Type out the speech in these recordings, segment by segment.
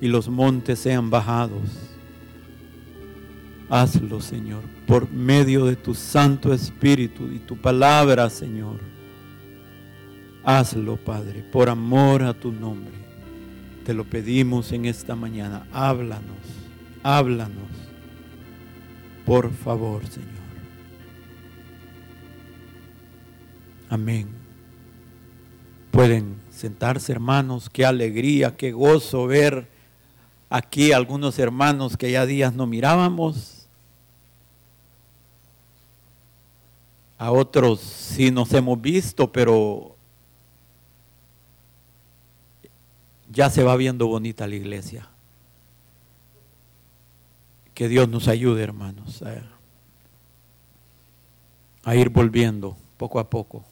Y los montes sean bajados. Hazlo, Señor, por medio de tu Santo Espíritu y tu palabra, Señor. Hazlo, Padre, por amor a tu nombre. Te lo pedimos en esta mañana. Háblanos, háblanos. Por favor, Señor. Amén. Pueden sentarse, hermanos. Qué alegría, qué gozo ver aquí algunos hermanos que ya días no mirábamos. A otros sí nos hemos visto, pero ya se va viendo bonita la iglesia. Que Dios nos ayude, hermanos, a, a ir volviendo poco a poco.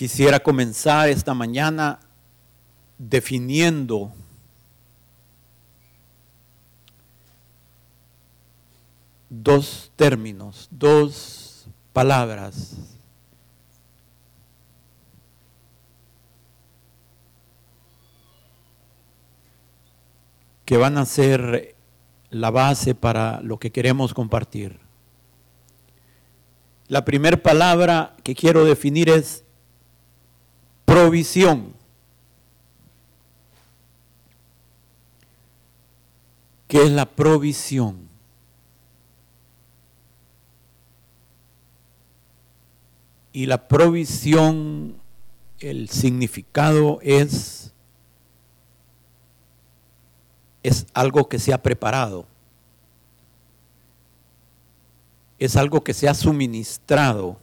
Quisiera comenzar esta mañana definiendo dos términos, dos palabras. que van a ser la base para lo que queremos compartir. La primera palabra que quiero definir es provisión. ¿Qué es la provisión? Y la provisión, el significado es, es algo que se ha preparado, es algo que se ha suministrado,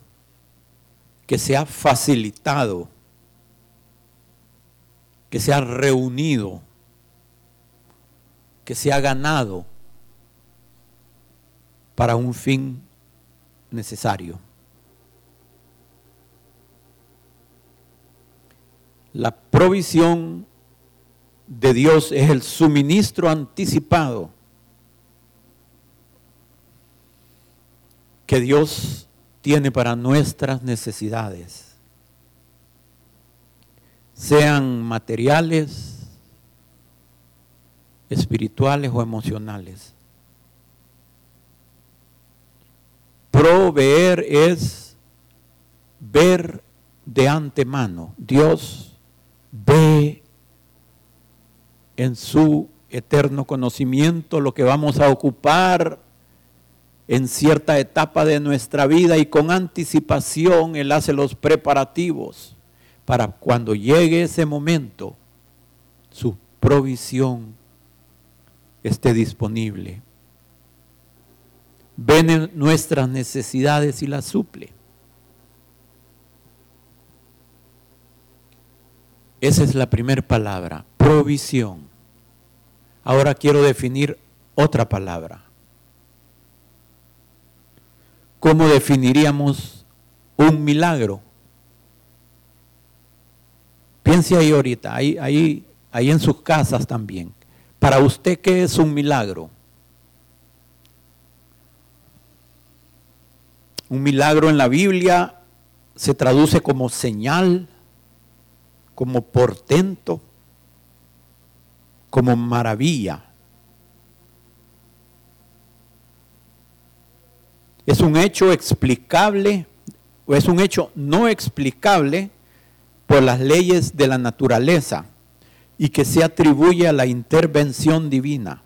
que se ha facilitado que se ha reunido, que se ha ganado para un fin necesario. La provisión de Dios es el suministro anticipado que Dios tiene para nuestras necesidades sean materiales, espirituales o emocionales. Proveer es ver de antemano. Dios ve en su eterno conocimiento lo que vamos a ocupar en cierta etapa de nuestra vida y con anticipación Él hace los preparativos para cuando llegue ese momento, su provisión esté disponible. Ven nuestras necesidades y las suple. Esa es la primera palabra, provisión. Ahora quiero definir otra palabra. ¿Cómo definiríamos un milagro? Piense ahí ahorita, ahí, ahí, ahí en sus casas también. Para usted, ¿qué es un milagro? Un milagro en la Biblia se traduce como señal, como portento, como maravilla. Es un hecho explicable o es un hecho no explicable por las leyes de la naturaleza y que se atribuye a la intervención divina.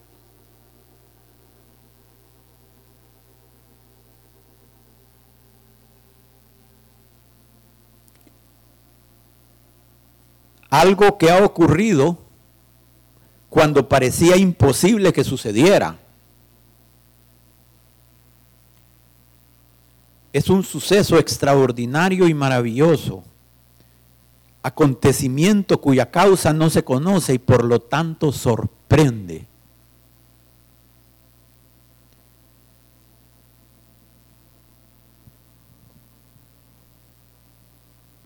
Algo que ha ocurrido cuando parecía imposible que sucediera. Es un suceso extraordinario y maravilloso acontecimiento cuya causa no se conoce y por lo tanto sorprende.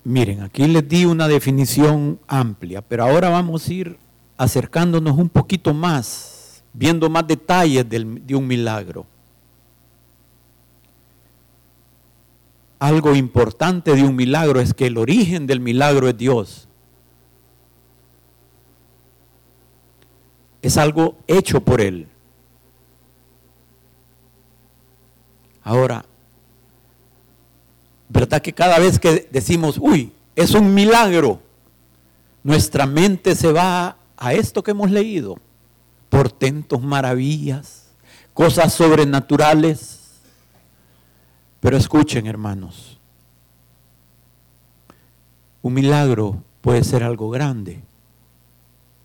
Miren, aquí les di una definición amplia, pero ahora vamos a ir acercándonos un poquito más, viendo más detalles de un milagro. Algo importante de un milagro es que el origen del milagro es Dios. Es algo hecho por Él. Ahora, ¿verdad que cada vez que decimos, uy, es un milagro, nuestra mente se va a esto que hemos leído? Portentos, maravillas, cosas sobrenaturales. Pero escuchen, hermanos, un milagro puede ser algo grande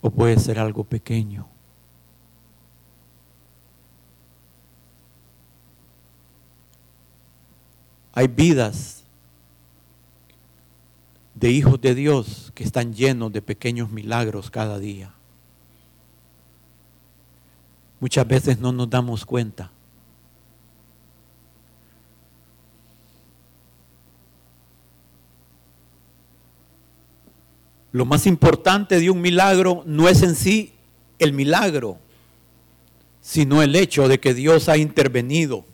o puede ser algo pequeño. Hay vidas de hijos de Dios que están llenos de pequeños milagros cada día. Muchas veces no nos damos cuenta. Lo más importante de un milagro no es en sí el milagro, sino el hecho de que Dios ha intervenido.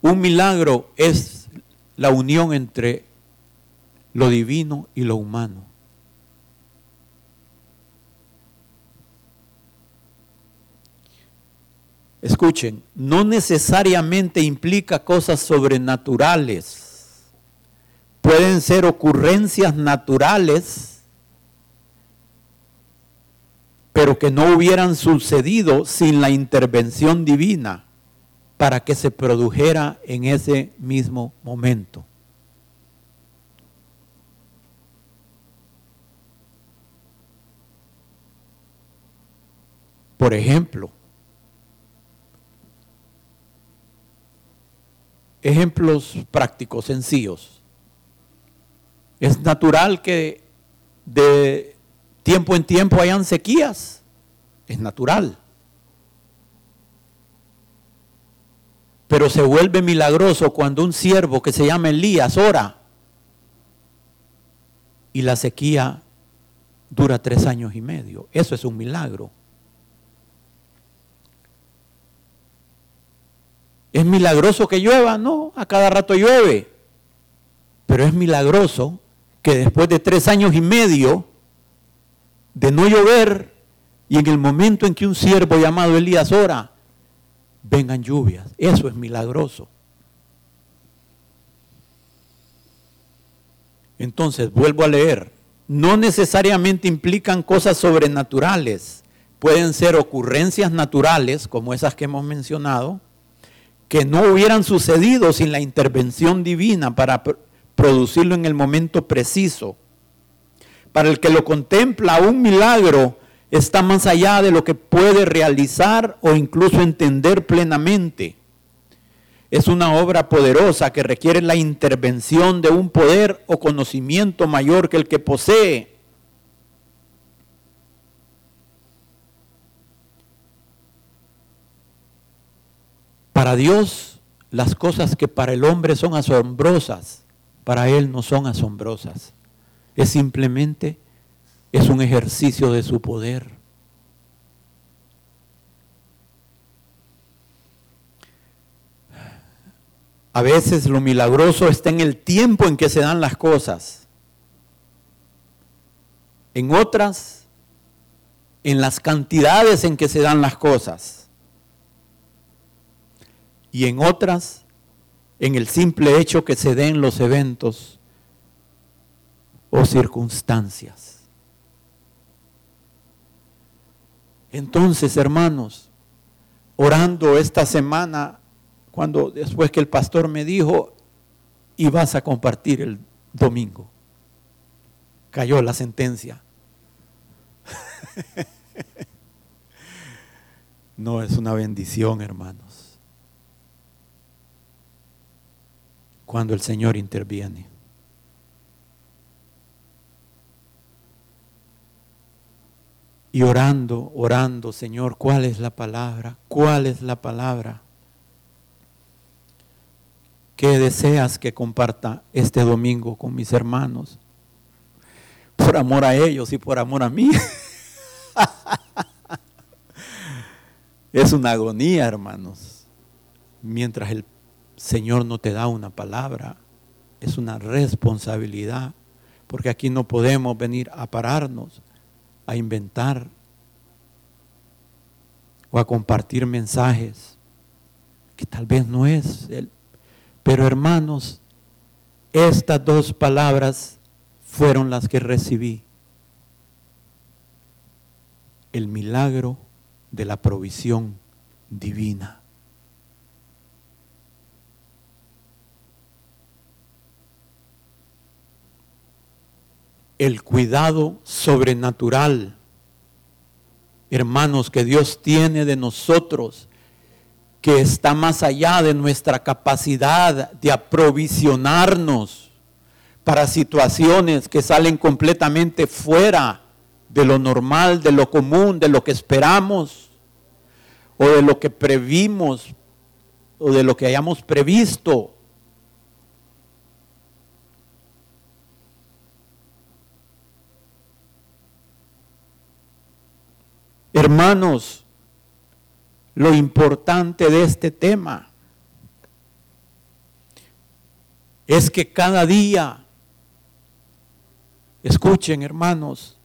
Un milagro es la unión entre lo divino y lo humano. Escuchen, no necesariamente implica cosas sobrenaturales pueden ser ocurrencias naturales, pero que no hubieran sucedido sin la intervención divina para que se produjera en ese mismo momento. Por ejemplo, ejemplos prácticos, sencillos. Es natural que de tiempo en tiempo hayan sequías. Es natural. Pero se vuelve milagroso cuando un siervo que se llama Elías ora y la sequía dura tres años y medio. Eso es un milagro. ¿Es milagroso que llueva? No, a cada rato llueve. Pero es milagroso que después de tres años y medio de no llover y en el momento en que un siervo llamado Elías ora, vengan lluvias. Eso es milagroso. Entonces, vuelvo a leer. No necesariamente implican cosas sobrenaturales. Pueden ser ocurrencias naturales, como esas que hemos mencionado, que no hubieran sucedido sin la intervención divina para producirlo en el momento preciso. Para el que lo contempla, un milagro está más allá de lo que puede realizar o incluso entender plenamente. Es una obra poderosa que requiere la intervención de un poder o conocimiento mayor que el que posee. Para Dios, las cosas que para el hombre son asombrosas, para Él no son asombrosas. Es simplemente, es un ejercicio de su poder. A veces lo milagroso está en el tiempo en que se dan las cosas. En otras, en las cantidades en que se dan las cosas. Y en otras, en el simple hecho que se den los eventos o circunstancias. Entonces, hermanos, orando esta semana, cuando después que el pastor me dijo, y vas a compartir el domingo, cayó la sentencia. no es una bendición, hermanos. Cuando el Señor interviene. Y orando, orando, Señor, ¿cuál es la palabra? ¿Cuál es la palabra que deseas que comparta este domingo con mis hermanos? Por amor a ellos y por amor a mí. es una agonía, hermanos. Mientras el Señor no te da una palabra, es una responsabilidad, porque aquí no podemos venir a pararnos, a inventar o a compartir mensajes que tal vez no es el pero hermanos, estas dos palabras fueron las que recibí. El milagro de la provisión divina. El cuidado sobrenatural, hermanos, que Dios tiene de nosotros que está más allá de nuestra capacidad de aprovisionarnos para situaciones que salen completamente fuera de lo normal, de lo común, de lo que esperamos o de lo que previmos o de lo que hayamos previsto. Hermanos, lo importante de este tema es que cada día, escuchen hermanos,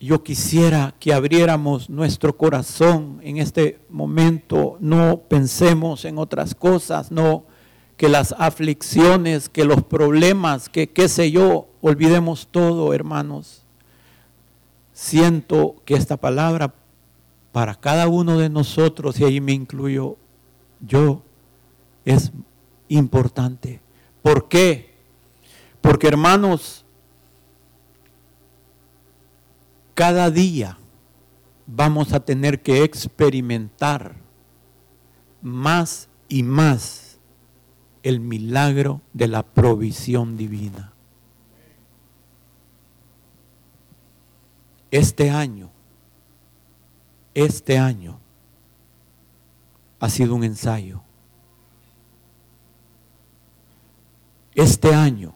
yo quisiera que abriéramos nuestro corazón en este momento, no pensemos en otras cosas, no que las aflicciones, que los problemas, que qué sé yo, olvidemos todo, hermanos. Siento que esta palabra para cada uno de nosotros, y ahí me incluyo yo, es importante. ¿Por qué? Porque hermanos, cada día vamos a tener que experimentar más y más el milagro de la provisión divina. Este año este año ha sido un ensayo. Este año,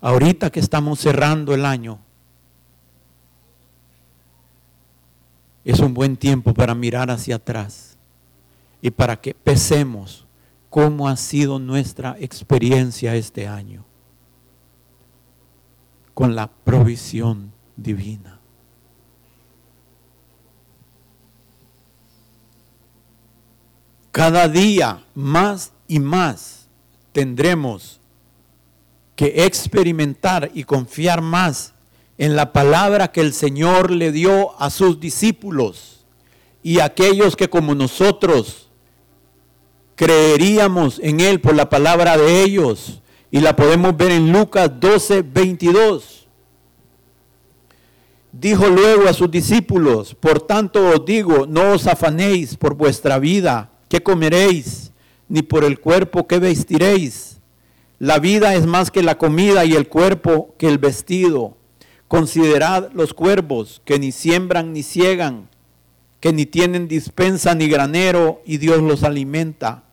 ahorita que estamos cerrando el año, es un buen tiempo para mirar hacia atrás y para que pesemos cómo ha sido nuestra experiencia este año con la provisión divina. Cada día más y más tendremos que experimentar y confiar más en la palabra que el Señor le dio a sus discípulos y aquellos que como nosotros creeríamos en Él por la palabra de ellos. Y la podemos ver en Lucas 12, 22. Dijo luego a sus discípulos, por tanto os digo, no os afanéis por vuestra vida ¿Qué comeréis? Ni por el cuerpo, ¿qué vestiréis? La vida es más que la comida y el cuerpo que el vestido. Considerad los cuervos que ni siembran ni ciegan, que ni tienen dispensa ni granero y Dios los alimenta.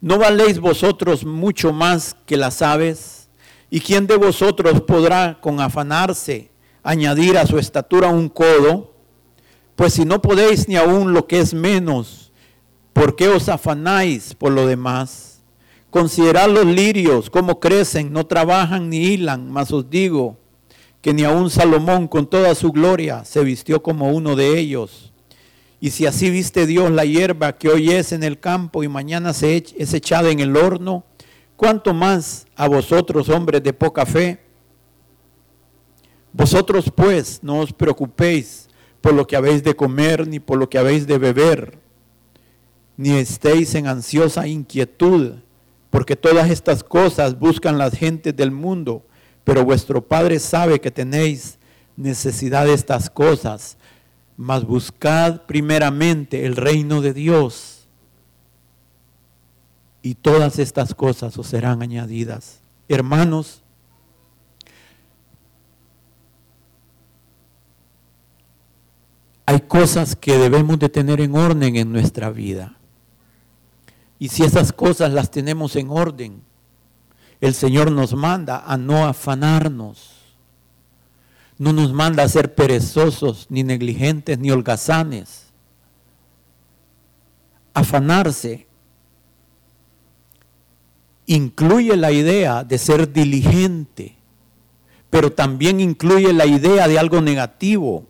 ¿No valéis vosotros mucho más que las aves? ¿Y quién de vosotros podrá con afanarse añadir a su estatura un codo? Pues si no podéis ni aún lo que es menos, ¿Por qué os afanáis por lo demás? Considerad los lirios, cómo crecen, no trabajan ni hilan, mas os digo que ni aun Salomón con toda su gloria se vistió como uno de ellos. Y si así viste Dios la hierba que hoy es en el campo y mañana se es echada en el horno, ¿cuánto más a vosotros, hombres de poca fe? Vosotros pues no os preocupéis por lo que habéis de comer ni por lo que habéis de beber ni estéis en ansiosa inquietud, porque todas estas cosas buscan las gentes del mundo, pero vuestro Padre sabe que tenéis necesidad de estas cosas, mas buscad primeramente el reino de Dios y todas estas cosas os serán añadidas. Hermanos, hay cosas que debemos de tener en orden en nuestra vida. Y si esas cosas las tenemos en orden, el Señor nos manda a no afanarnos. No nos manda a ser perezosos, ni negligentes, ni holgazanes. afanarse incluye la idea de ser diligente, pero también incluye la idea de algo negativo.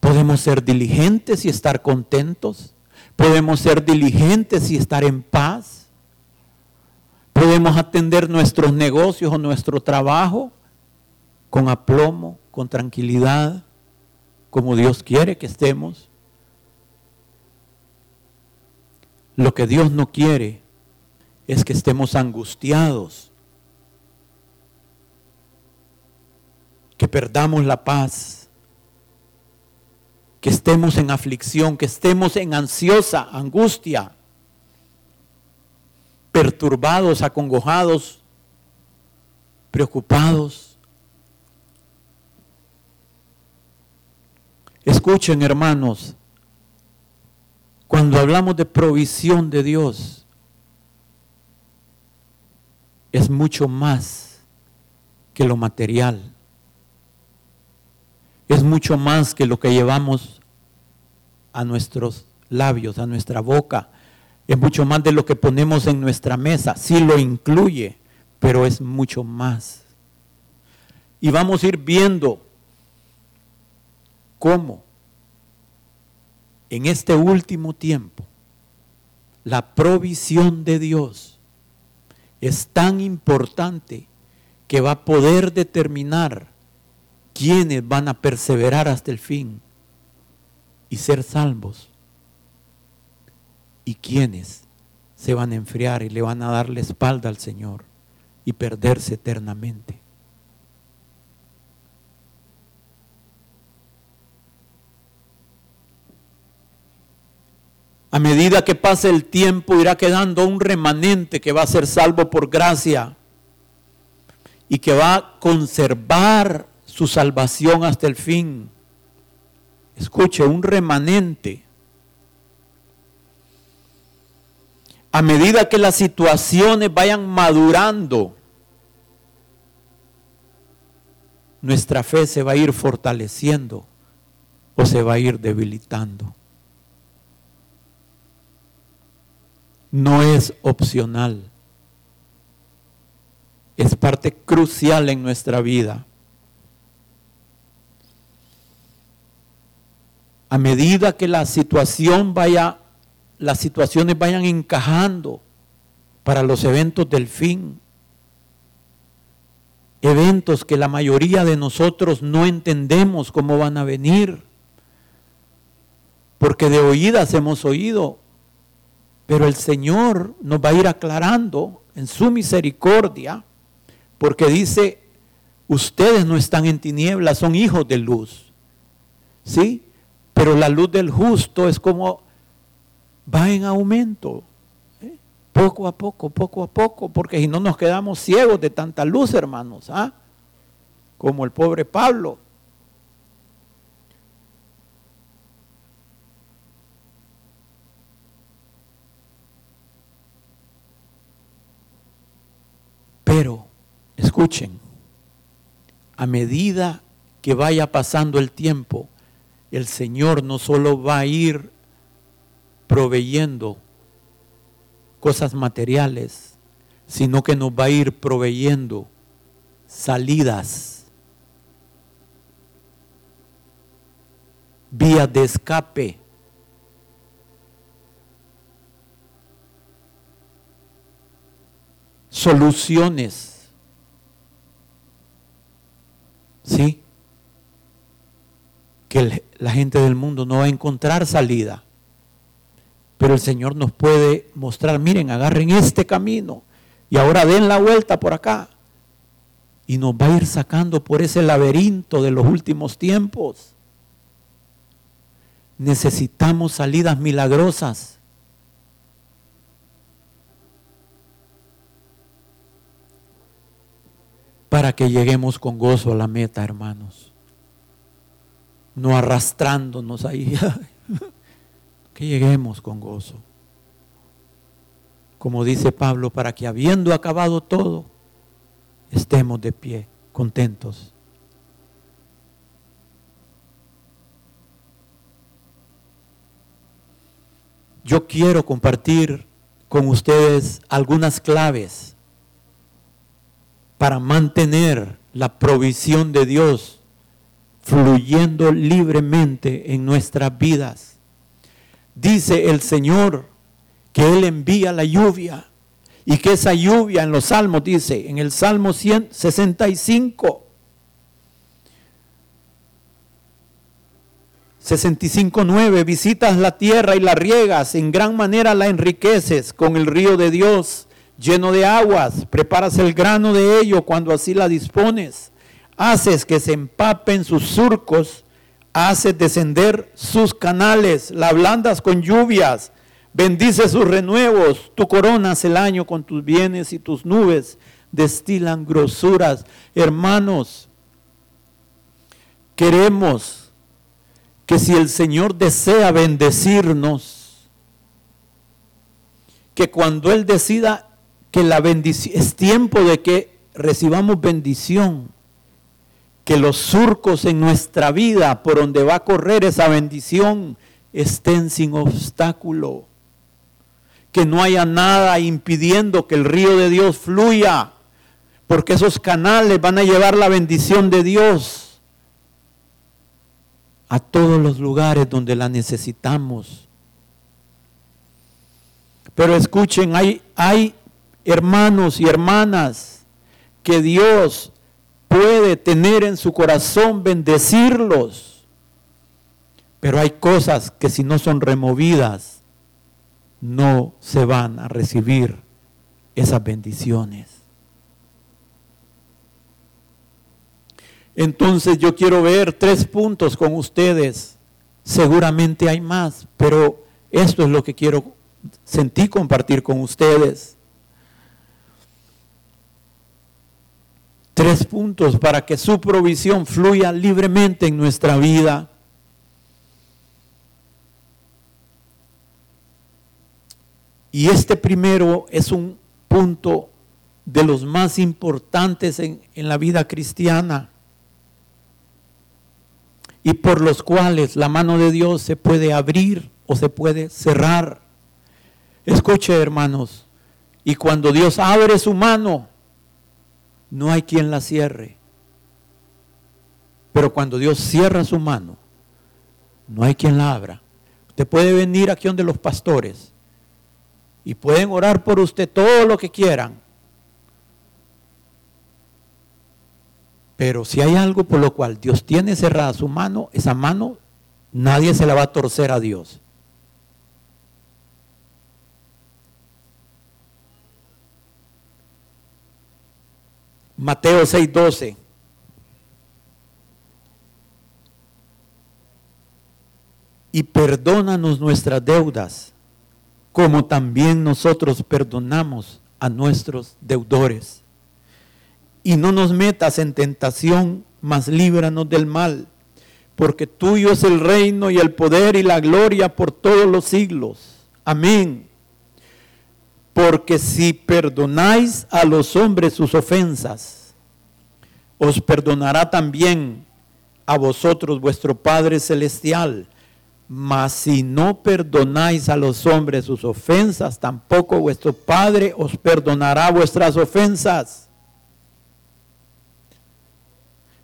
Podemos ser diligentes y estar contentos. Podemos ser diligentes y estar en paz. Podemos atender nuestros negocios o nuestro trabajo con aplomo, con tranquilidad, como Dios quiere que estemos. Lo que Dios no quiere es que estemos angustiados, que perdamos la paz, que estemos en aflicción, que estemos en ansiosa angustia, perturbados, acongojados, preocupados. Escuchen, hermanos, cuando hablamos de provisión de Dios, es mucho más que lo material. Es mucho más que lo que llevamos a nuestros labios, a nuestra boca. Es mucho más de lo que ponemos en nuestra mesa. Sí lo incluye, pero es mucho más. Y vamos a ir viendo cómo en este último tiempo, la provisión de Dios es tan importante que va a poder determinar quiénes van a perseverar hasta el fin y ser salvos y quiénes se van a enfriar y le van a dar la espalda al Señor y perderse eternamente. A medida que pase el tiempo irá quedando un remanente que va a ser salvo por gracia y que va a conservar su salvación hasta el fin. Escuche, un remanente. A medida que las situaciones vayan madurando, nuestra fe se va a ir fortaleciendo o se va a ir debilitando. no es opcional. Es parte crucial en nuestra vida. A medida que la situación vaya, las situaciones vayan encajando para los eventos del fin, eventos que la mayoría de nosotros no entendemos cómo van a venir, porque de oídas hemos oído pero el Señor nos va a ir aclarando en su misericordia, porque dice, ustedes no están en tinieblas, son hijos de luz. ¿Sí? Pero la luz del justo es como va en aumento. ¿eh? Poco a poco, poco a poco, porque si no nos quedamos ciegos de tanta luz, hermanos, ¿ah? Como el pobre Pablo. Pero, escuchen, a medida que vaya pasando el tiempo, el Señor no solo va a ir proveyendo cosas materiales, sino que nos va a ir proveyendo salidas, vías de escape soluciones. ¿Sí? Que la gente del mundo no va a encontrar salida. Pero el Señor nos puede mostrar, miren, agarren este camino y ahora den la vuelta por acá. Y nos va a ir sacando por ese laberinto de los últimos tiempos. Necesitamos salidas milagrosas. para que lleguemos con gozo a la meta, hermanos. No arrastrándonos ahí, que lleguemos con gozo. Como dice Pablo, para que habiendo acabado todo, estemos de pie, contentos. yo quiero compartir con ustedes algunas claves para mantener la provisión de Dios fluyendo libremente en nuestras vidas. Dice el Señor que Él envía la lluvia y que esa lluvia en los salmos dice, en el Salmo 165, 65.9, visitas la tierra y la riegas, en gran manera la enriqueces con el río de Dios lleno de aguas, preparas el grano de ello cuando así la dispones, haces que se empapen sus surcos, haces descender sus canales, la ablandas con lluvias, Bendice sus renuevos, tú coronas el año con tus bienes y tus nubes destilan grosuras. Hermanos, queremos que si el Señor desea bendecirnos, que cuando Él decida que la bendición, es tiempo de que recibamos bendición, que los surcos en nuestra vida por donde va a correr esa bendición estén sin obstáculo que no haya nada impidiendo que el río de Dios fluya, porque esos canales van a llevar la bendición de Dios a todos los lugares donde la necesitamos. Pero escuchen, hay, hay hermanos y hermanas que Dios puede tener en su corazón, bendecirlos. Pero hay cosas que si no son removidas, no se van a recibir esas bendiciones. Entonces yo quiero ver tres puntos con ustedes. Seguramente hay más, pero esto es lo que quiero sentir compartir con ustedes. Tres puntos para que su provisión fluya libremente en nuestra vida. Y este primero es un punto de los más importantes en, la vida cristiana y por los cuales la mano de Dios se puede abrir o se puede cerrar. Escuche, hermanos, y cuando Dios abre su mano, no hay quien la cierre. Pero cuando Dios cierra su mano, no hay quien la abra. Usted puede venir aquí donde los pastores y pueden orar por usted todo lo que quieran. Pero si hay algo por lo cual Dios tiene cerrada su mano, esa mano nadie se la va a torcer a Dios. Mateo 6:12. Y perdónanos nuestras deudas como también nosotros perdonamos a nuestros deudores. Y no nos metas en tentación, mas líbranos del mal, porque tuyo es el reino y el poder y la gloria por todos los siglos. Amén. Porque si perdonáis a los hombres sus ofensas, os perdonará también a vosotros vuestro Padre Celestial mas si no perdonáis a los hombres sus ofensas, tampoco vuestro Padre os perdonará vuestras ofensas.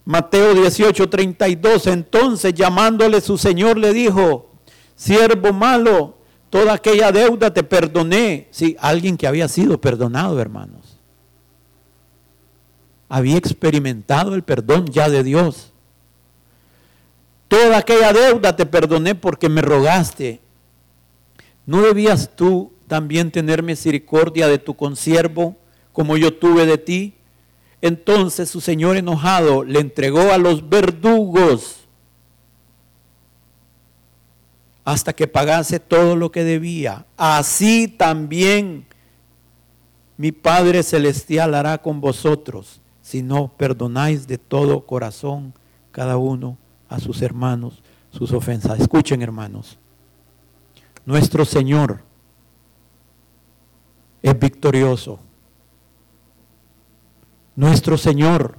Mateo 18, 32. Entonces llamándole su Señor le dijo, siervo malo, toda aquella deuda te perdoné. Sí, alguien que había sido perdonado, hermanos. Había experimentado el perdón ya de Dios. Toda aquella deuda te perdoné porque me rogaste. ¿No debías tú también tener misericordia de tu consiervo como yo tuve de ti? Entonces su señor enojado le entregó a los verdugos hasta que pagase todo lo que debía. Así también mi Padre Celestial hará con vosotros si no perdonáis de todo corazón cada uno a sus hermanos sus ofensas. Escuchen hermanos, nuestro Señor es victorioso. Nuestro Señor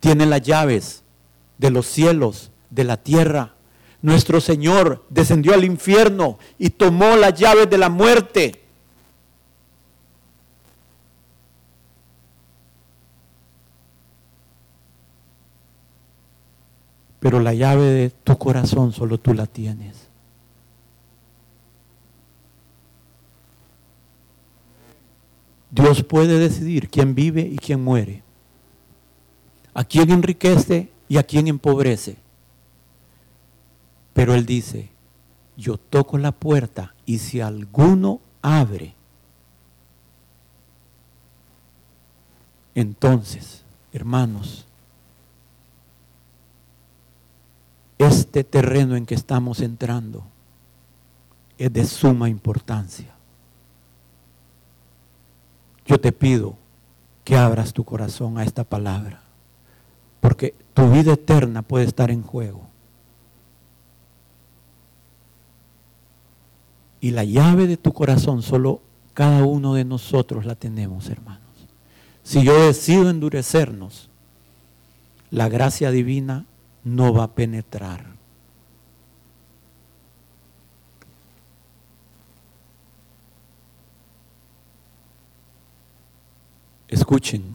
tiene las llaves de los cielos, de la tierra. Nuestro Señor descendió al infierno y tomó las llaves de la muerte. Pero la llave de tu corazón solo tú la tienes. Dios puede decidir quién vive y quién muere, a quién enriquece y a quién empobrece. Pero Él dice, yo toco la puerta y si alguno abre, entonces, hermanos, este terreno en que estamos entrando es de suma importancia. Yo te pido que abras tu corazón a esta palabra, porque tu vida eterna puede estar en juego. Y la llave de tu corazón solo cada uno de nosotros la tenemos, hermanos. Si yo decido endurecernos, la gracia divina no va a penetrar. Escuchen,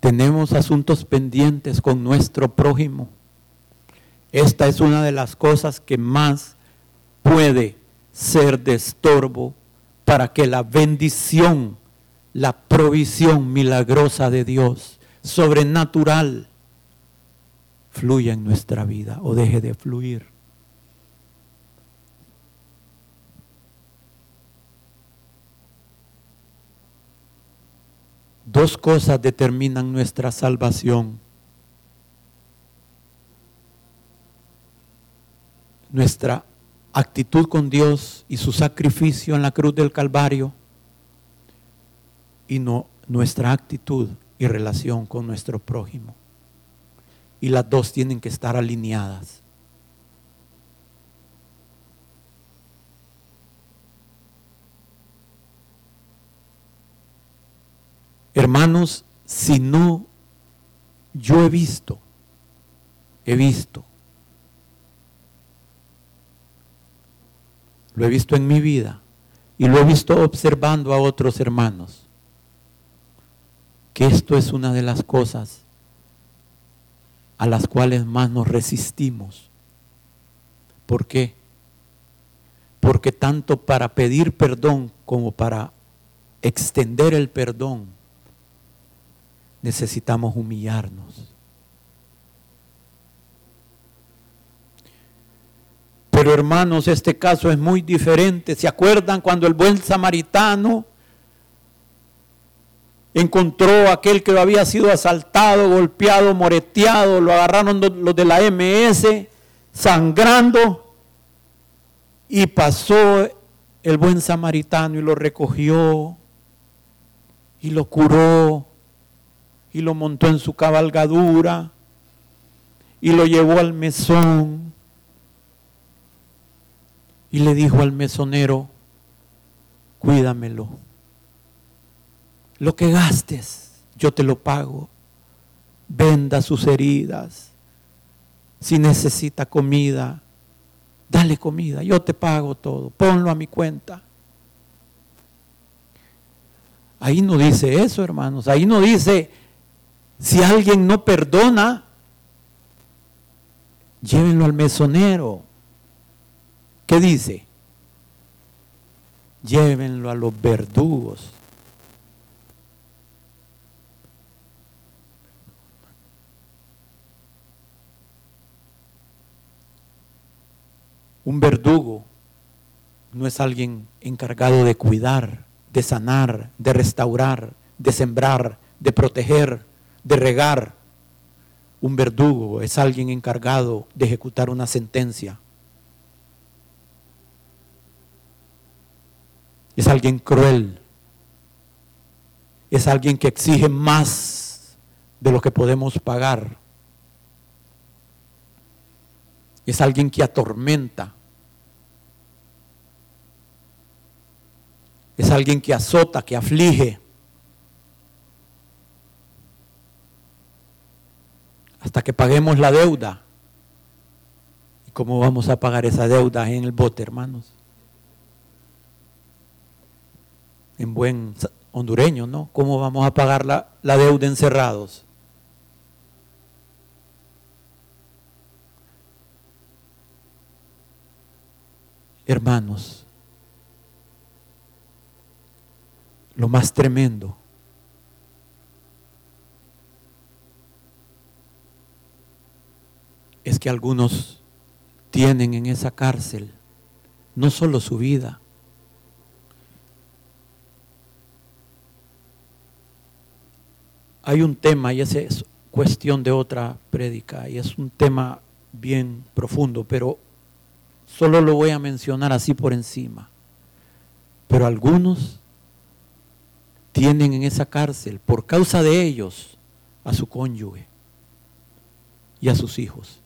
tenemos asuntos pendientes con nuestro prójimo. Esta es una de las cosas que más puede ser de estorbo para que la bendición, la provisión milagrosa de Dios, sobrenatural, fluya en nuestra vida o deje de fluir. Dos cosas determinan nuestra salvación. Nuestra actitud con Dios y su sacrificio en la cruz del Calvario y no nuestra actitud y relación con nuestro prójimo y las dos tienen que estar alineadas. Hermanos, si no, yo he visto, he visto, lo he visto en mi vida y lo he visto observando a otros hermanos, que esto es una de las cosas a las cuales más nos resistimos. ¿Por qué? Porque tanto para pedir perdón como para extender el perdón necesitamos humillarnos. Pero hermanos, este caso es muy diferente. ¿Se acuerdan cuando el buen samaritano encontró a aquel que había sido asaltado, golpeado, moreteado, lo agarraron los de la MS, sangrando, y pasó el buen samaritano y lo recogió, y lo curó, y lo montó en su cabalgadura, y lo llevó al mesón, y le dijo al mesonero, cuídamelo lo que gastes, yo te lo pago. Venda sus heridas. Si necesita comida, dale comida, yo te pago todo, ponlo a mi cuenta. Ahí no dice eso, hermanos. Ahí no dice, si alguien no perdona, llévenlo al mesonero. ¿Qué dice? Llévenlo a los verdugos. Un verdugo no es alguien encargado de cuidar, de sanar, de restaurar, de sembrar, de proteger, de regar. Un verdugo es alguien encargado de ejecutar una sentencia. Es alguien cruel. Es alguien que exige más de lo que podemos pagar. Es alguien que atormenta. Es alguien que azota, que aflige. Hasta que paguemos la deuda. ¿Cómo vamos a pagar esa deuda en el bote, hermanos? En buen hondureño, ¿no? ¿Cómo vamos a pagar la, la deuda encerrados? Hermanos, lo más tremendo es que algunos tienen en esa cárcel no solo su vida, hay un tema, y esa es cuestión de otra prédica, y es un tema bien profundo, pero solo lo voy a mencionar así por encima. Pero algunos tienen en esa cárcel, por causa de ellos, a su cónyuge y a sus hijos.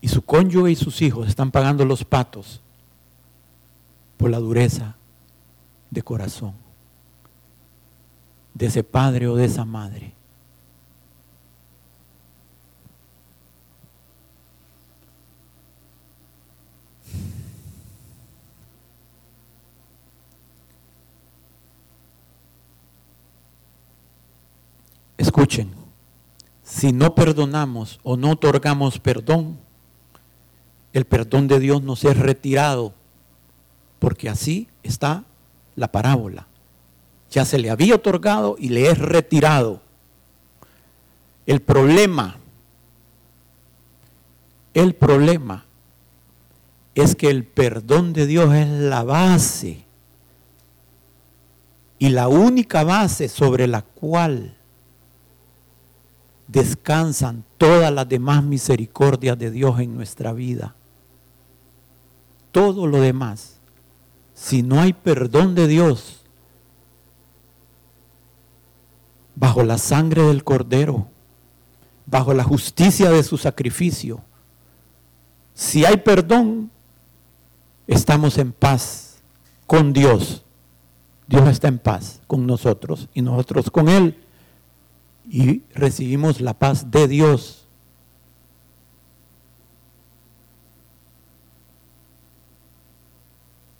Y su cónyuge y sus hijos están pagando los patos por la dureza de corazón de ese padre o de esa madre. Escuchen, si no perdonamos o no otorgamos perdón, el perdón de Dios nos es retirado, porque así está la parábola. Ya se le había otorgado y le es retirado. El problema, el problema es que el perdón de Dios es la base y la única base sobre la cual descansan todas las demás misericordias de Dios en nuestra vida todo lo demás, si no hay perdón de Dios bajo la sangre del cordero, bajo la justicia de su sacrificio, si hay perdón, estamos en paz con Dios. Dios está en paz con nosotros y nosotros con Él. Y recibimos la paz de Dios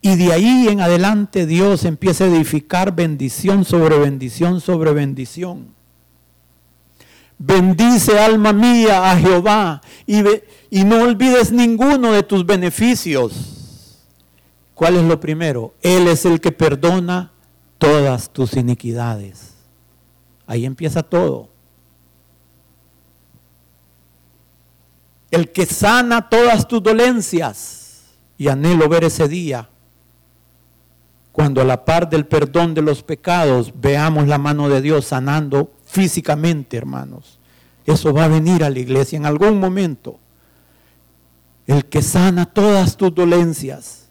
Y de ahí en adelante Dios empieza a edificar bendición sobre bendición sobre bendición. Bendice alma mía a Jehová y, y no olvides ninguno de tus beneficios. ¿Cuál es lo primero? Él es el que perdona todas tus iniquidades. Ahí empieza todo. El que sana todas tus dolencias. Y anhelo ver ese día cuando a la par del perdón de los pecados veamos la mano de Dios sanando físicamente, hermanos. Eso va a venir a la iglesia en algún momento. El que sana todas tus dolencias.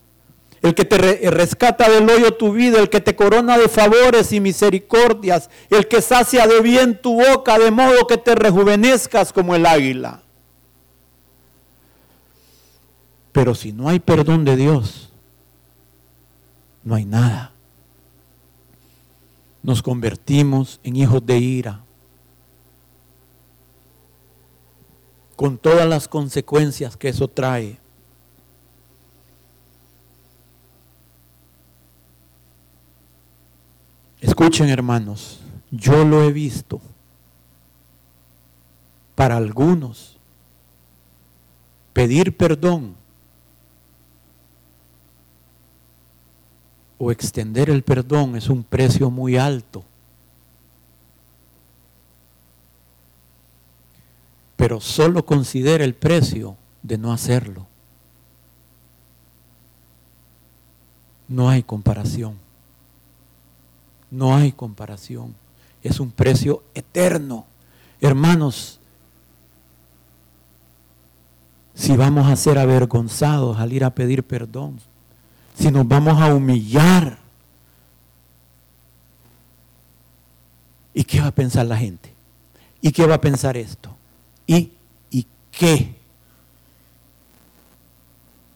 El que te rescata del hoyo tu vida, el que te corona de favores y misericordias, el que sacia de bien tu boca de modo que te rejuvenezcas como el águila. Pero si no hay perdón de Dios, no hay nada. Nos convertimos en hijos de ira, con todas las consecuencias que eso trae. Escuchen hermanos, yo lo he visto. Para algunos, pedir perdón o extender el perdón es un precio muy alto. Pero solo considera el precio de no hacerlo. No hay comparación. No hay comparación. Es un precio eterno. Hermanos, si vamos a ser avergonzados al ir a pedir perdón, si nos vamos a humillar. ¿Y qué va a pensar la gente? ¿Y qué va a pensar esto? ¿Y, y qué?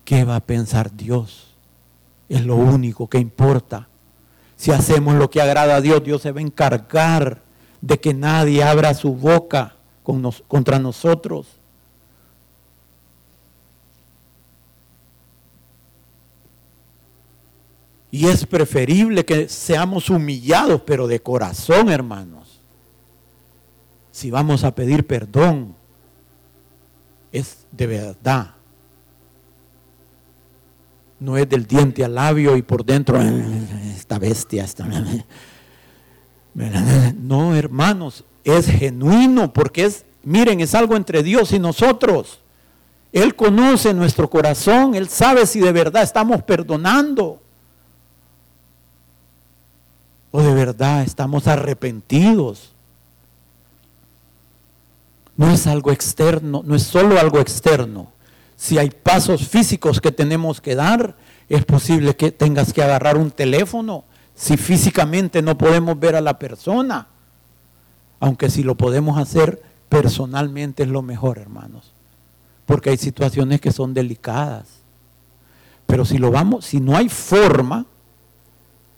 ¿Qué va a pensar Dios? Es lo único que importa. Si hacemos lo que agrada a Dios, Dios se va a encargar de que nadie abra su boca contra nosotros. Y es preferible que seamos humillados, pero de corazón, hermanos. Si vamos a pedir perdón, es de verdad. No es del diente al labio y por dentro, esta bestia, esta... No, hermanos, es genuino porque es, miren, es algo entre Dios y nosotros. Él conoce nuestro corazón, Él sabe si de verdad estamos perdonando o de verdad estamos arrepentidos. No es algo externo, no es solo algo externo. Si hay pasos físicos que tenemos que dar, es posible que tengas que agarrar un teléfono si físicamente no podemos ver a la persona. Aunque si lo podemos hacer personalmente es lo mejor, hermanos. Porque hay situaciones que son delicadas. Pero si lo vamos, si no hay forma,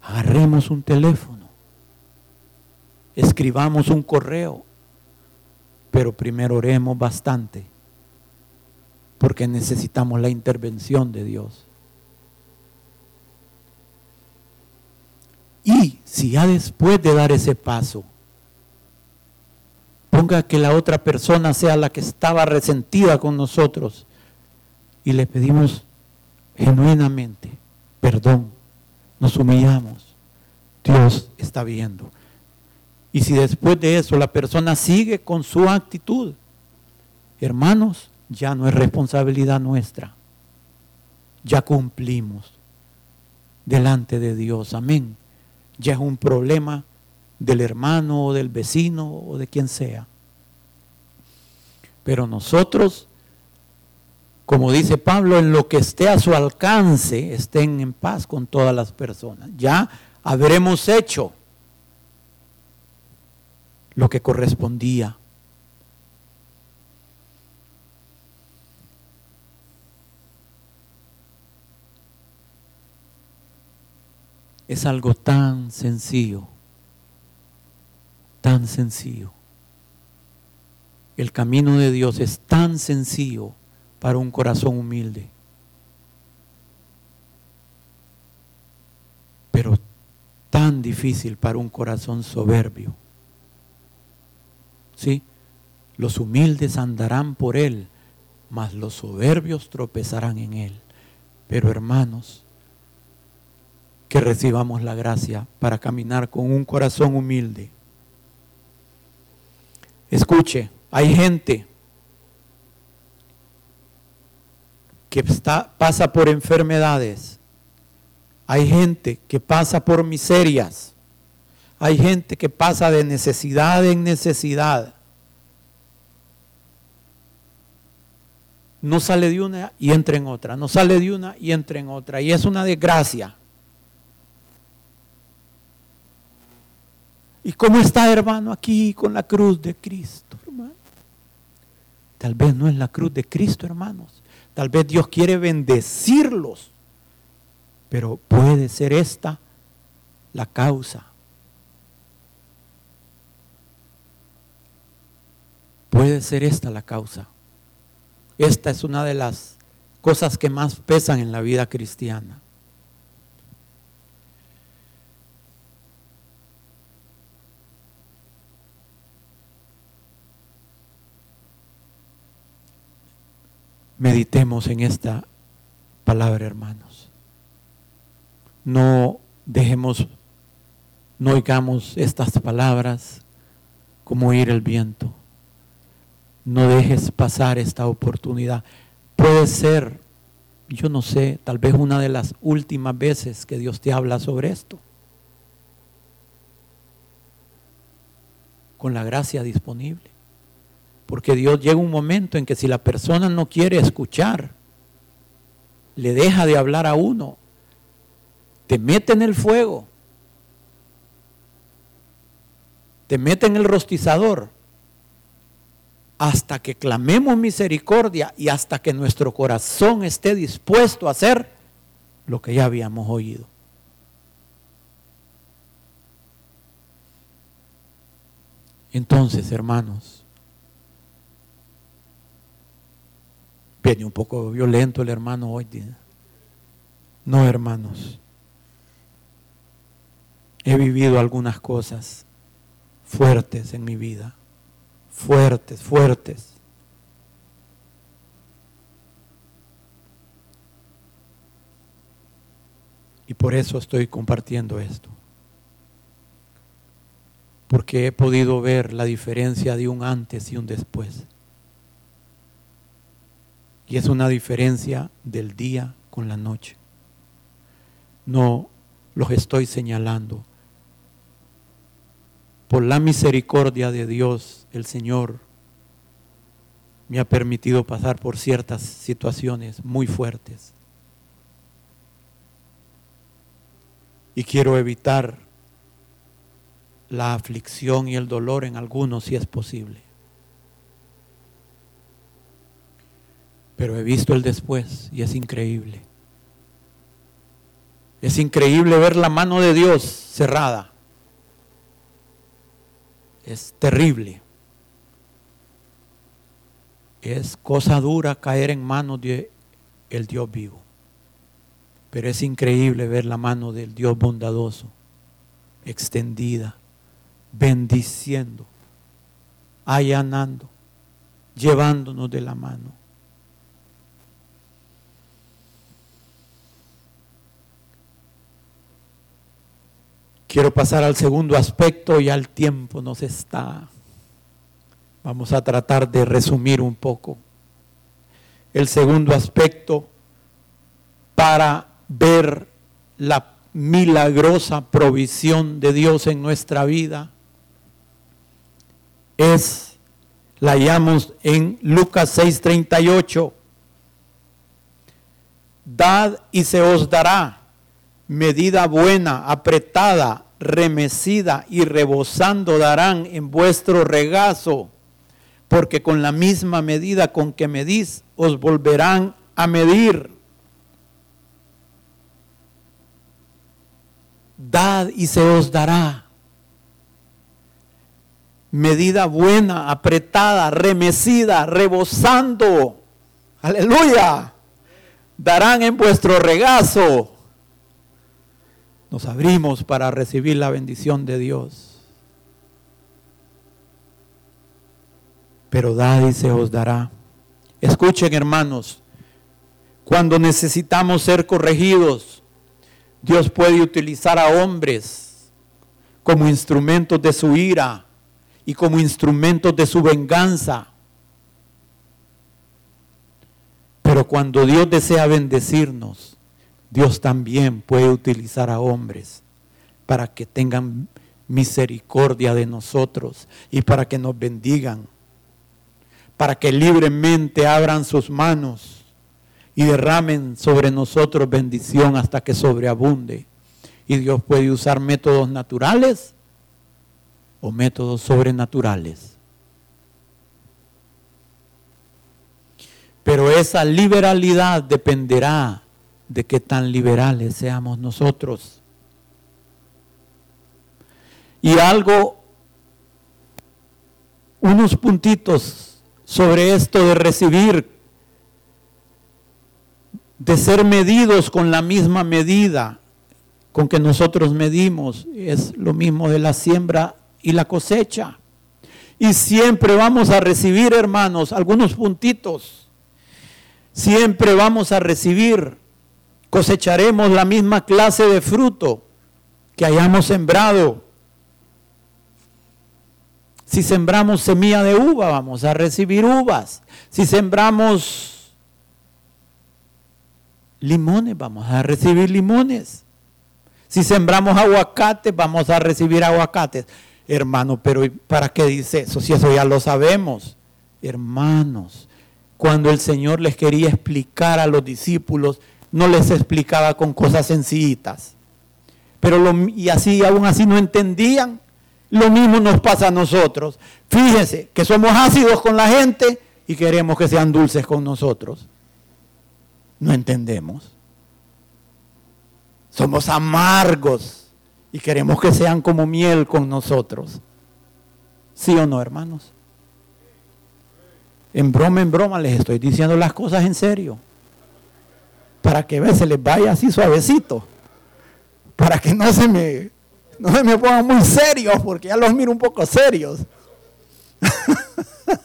agarremos un teléfono. Escribamos un correo. Pero primero oremos bastante. Porque necesitamos la intervención de Dios. Y si ya después de dar ese paso, ponga que la otra persona sea la que estaba resentida con nosotros y le pedimos genuinamente perdón, nos humillamos, Dios está viendo. Y si después de eso la persona sigue con su actitud, hermanos, ya no es responsabilidad nuestra. Ya cumplimos delante de Dios. Amén ya es un problema del hermano o del vecino o de quien sea. Pero nosotros, como dice Pablo, en lo que esté a su alcance, estén en paz con todas las personas. Ya habremos hecho lo que correspondía. es algo tan sencillo, tan sencillo. El camino de Dios es tan sencillo para un corazón humilde, pero tan difícil para un corazón soberbio. ¿Sí? Los humildes andarán por él, mas los soberbios tropezarán en él. Pero hermanos, que recibamos la gracia para caminar con un corazón humilde. Escuche, hay gente que está, pasa por enfermedades, hay gente que pasa por miserias, hay gente que pasa de necesidad en necesidad. No sale de una y entra en otra, no sale de una y entra en otra. Y es una desgracia. ¿Y cómo está, hermano, aquí con la cruz de Cristo, hermano? Tal vez no es la cruz de Cristo, hermanos. Tal vez Dios quiere bendecirlos. Pero puede ser esta la causa. Puede ser esta la causa. Esta es una de las cosas que más pesan en la vida cristiana. Meditemos en esta palabra, hermanos. No dejemos, no oigamos estas palabras como oír el viento. No dejes pasar esta oportunidad. Puede ser, yo no sé, tal vez una de las últimas veces que Dios te habla sobre esto. Con la gracia disponible. Porque Dios llega un momento en que si la persona no quiere escuchar, le deja de hablar a uno, te mete en el fuego, te mete en el rostizador, hasta que clamemos misericordia y hasta que nuestro corazón esté dispuesto a hacer lo que ya habíamos oído. Entonces, hermanos, viene un poco violento el hermano hoy. No, hermanos. He vivido algunas cosas fuertes en mi vida. Fuertes, fuertes. Y por eso estoy compartiendo esto. Porque he podido ver la diferencia de un antes y un después. Y es una diferencia del día con la noche. No los estoy señalando. Por la misericordia de Dios, el Señor me ha permitido pasar por ciertas situaciones muy fuertes. Y quiero evitar la aflicción y el dolor en algunos si es posible. Pero he visto el después y es increíble. Es increíble ver la mano de Dios cerrada. Es terrible. Es cosa dura caer en manos de el Dios vivo. Pero es increíble ver la mano del Dios bondadoso extendida, bendiciendo, allanando, llevándonos de la mano. Quiero pasar al segundo aspecto, y al tiempo nos está. Vamos a tratar de resumir un poco. El segundo aspecto para ver la milagrosa provisión de Dios en nuestra vida es, la hallamos en Lucas 6:38, dad y se os dará medida buena, apretada, remecida y rebosando darán en vuestro regazo, porque con la misma medida con que medís os volverán a medir. Dad y se os dará. Medida buena, apretada, remecida, rebosando. Aleluya. Darán en vuestro regazo. Nos abrimos para recibir la bendición de Dios. Pero dad y se os dará. Escuchen hermanos, cuando necesitamos ser corregidos, Dios puede utilizar a hombres como instrumentos de su ira y como instrumentos de su venganza. Pero cuando Dios desea bendecirnos, Dios también puede utilizar a hombres para que tengan misericordia de nosotros y para que nos bendigan, para que libremente abran sus manos y derramen sobre nosotros bendición hasta que sobreabunde. Y Dios puede usar métodos naturales o métodos sobrenaturales. Pero esa liberalidad dependerá de qué tan liberales seamos nosotros. Y algo, unos puntitos sobre esto de recibir de ser medidos con la misma medida con que nosotros medimos. Es lo mismo de la siembra y la cosecha. Y siempre vamos a recibir, hermanos, algunos puntitos. Siempre vamos a recibir, cosecharemos la misma clase de fruto que hayamos sembrado. Si sembramos semilla de uva, vamos a recibir uvas. Si sembramos limones, vamos a recibir limones. Si sembramos aguacates, vamos a recibir aguacates. Hermano, pero ¿para qué dice eso? Si eso ya lo sabemos. Hermanos, cuando el Señor les quería explicar a los discípulos, no les explicaba con cosas sencillitas. Pero lo, y así, aún así no entendían. Lo mismo nos pasa a nosotros. Fíjense que somos ácidos con la gente y queremos que sean dulces con nosotros no entendemos. Somos amargos y queremos que sean como miel con nosotros. ¿Sí o no, hermanos? En broma, en broma les estoy diciendo las cosas en serio. Para que se les vaya así suavecito. Para que no se me, no se me pongan muy serios, porque ya los miro un poco serios.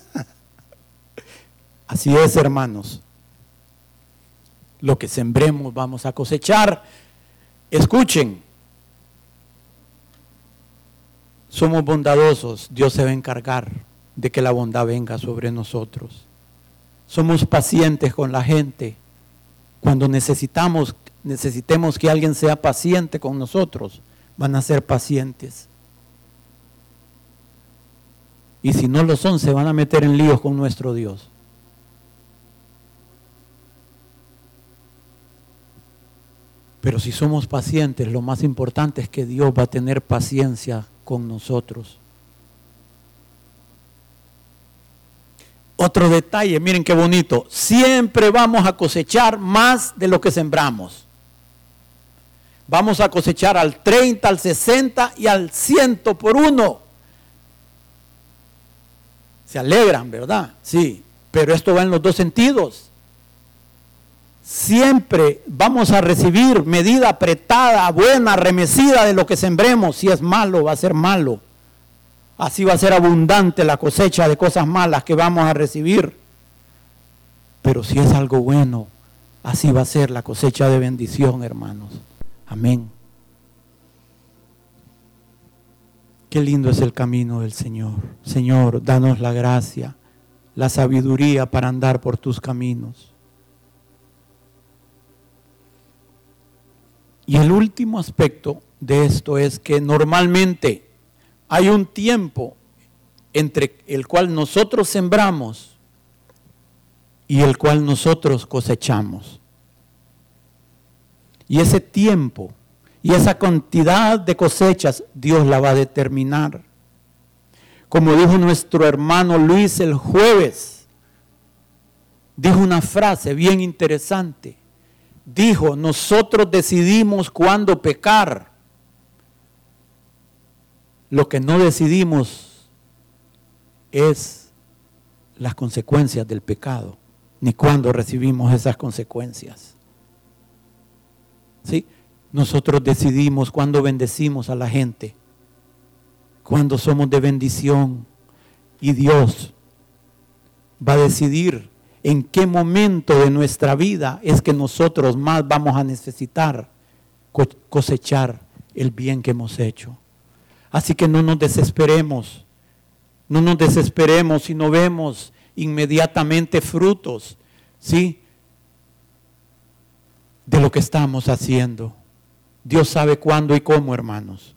así es, hermanos. Lo que sembremos vamos a cosechar. Escuchen, somos bondadosos, Dios se va a encargar de que la bondad venga sobre nosotros. Somos pacientes con la gente. Cuando necesitamos, necesitemos que alguien sea paciente con nosotros, van a ser pacientes. Y si no lo son, se van a meter en líos con nuestro Dios. Pero si somos pacientes, lo más importante es que Dios va a tener paciencia con nosotros. Otro detalle, miren qué bonito, siempre vamos a cosechar más de lo que sembramos. Vamos a cosechar al 30, al 60 y al 100 por uno. Se alegran, ¿verdad? Sí, pero esto va en los dos sentidos siempre vamos a recibir medida apretada, buena, remecida de lo que sembremos. Si es malo, va a ser malo. Así va a ser abundante la cosecha de cosas malas que vamos a recibir. Pero si es algo bueno, así va a ser la cosecha de bendición, hermanos. Amén. Qué lindo es el camino del Señor. Señor, danos la gracia, la sabiduría para andar por tus caminos. Y el último aspecto de esto es que normalmente hay un tiempo entre el cual nosotros sembramos y el cual nosotros cosechamos. Y ese tiempo y esa cantidad de cosechas Dios la va a determinar. Como dijo nuestro hermano Luis el jueves, dijo una frase bien interesante dijo, nosotros decidimos cuándo pecar. Lo que no decidimos es las consecuencias del pecado, ni cuándo recibimos esas consecuencias. ¿Sí? Nosotros decidimos cuándo bendecimos a la gente, cuándo somos de bendición y Dios va a decidir en qué momento de nuestra vida es que nosotros más vamos a necesitar cosechar el bien que hemos hecho. Así que no nos desesperemos, no nos desesperemos si no vemos inmediatamente frutos, ¿sí? De lo que estamos haciendo. Dios sabe cuándo y cómo, hermanos.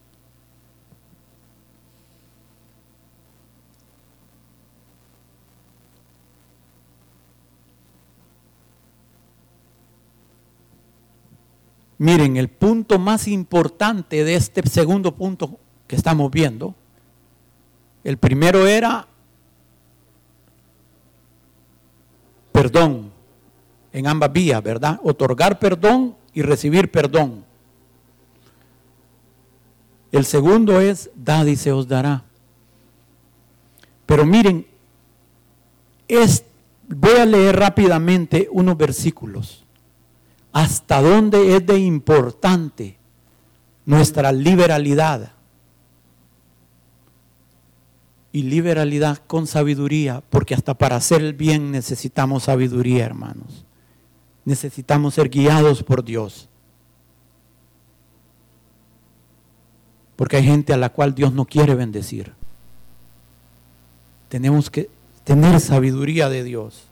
Miren, el punto más importante de este segundo punto que estamos viendo, el primero era perdón en ambas vías, ¿verdad? Otorgar perdón y recibir perdón. El segundo es, dad y se os dará. Pero miren, es, voy a leer rápidamente unos versículos hasta dónde es de importante nuestra liberalidad. Y liberalidad con sabiduría, porque hasta para hacer el bien necesitamos sabiduría, hermanos. Necesitamos ser guiados por Dios. Porque hay gente a la cual Dios no quiere bendecir. Tenemos que tener sabiduría de Dios.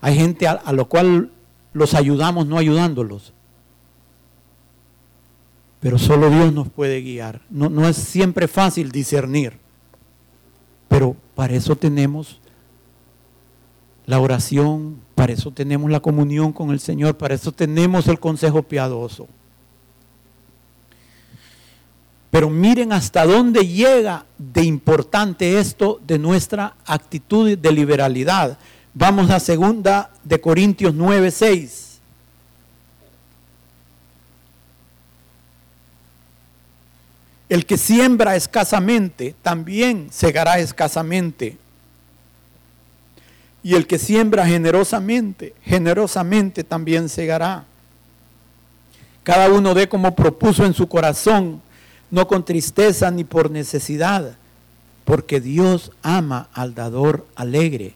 Hay gente a, a lo cual los ayudamos no ayudándolos. Pero solo Dios nos puede guiar. No, no es siempre fácil discernir. Pero para eso tenemos la oración, para eso tenemos la comunión con el Señor, para eso tenemos el consejo piadoso. Pero miren hasta dónde llega de importante esto de nuestra actitud de liberalidad. Vamos a segunda de Corintios 9, 6. El que siembra escasamente también segará escasamente. Y el que siembra generosamente, generosamente también segará. Cada uno dé como propuso en su corazón, no con tristeza ni por necesidad, porque Dios ama al dador alegre.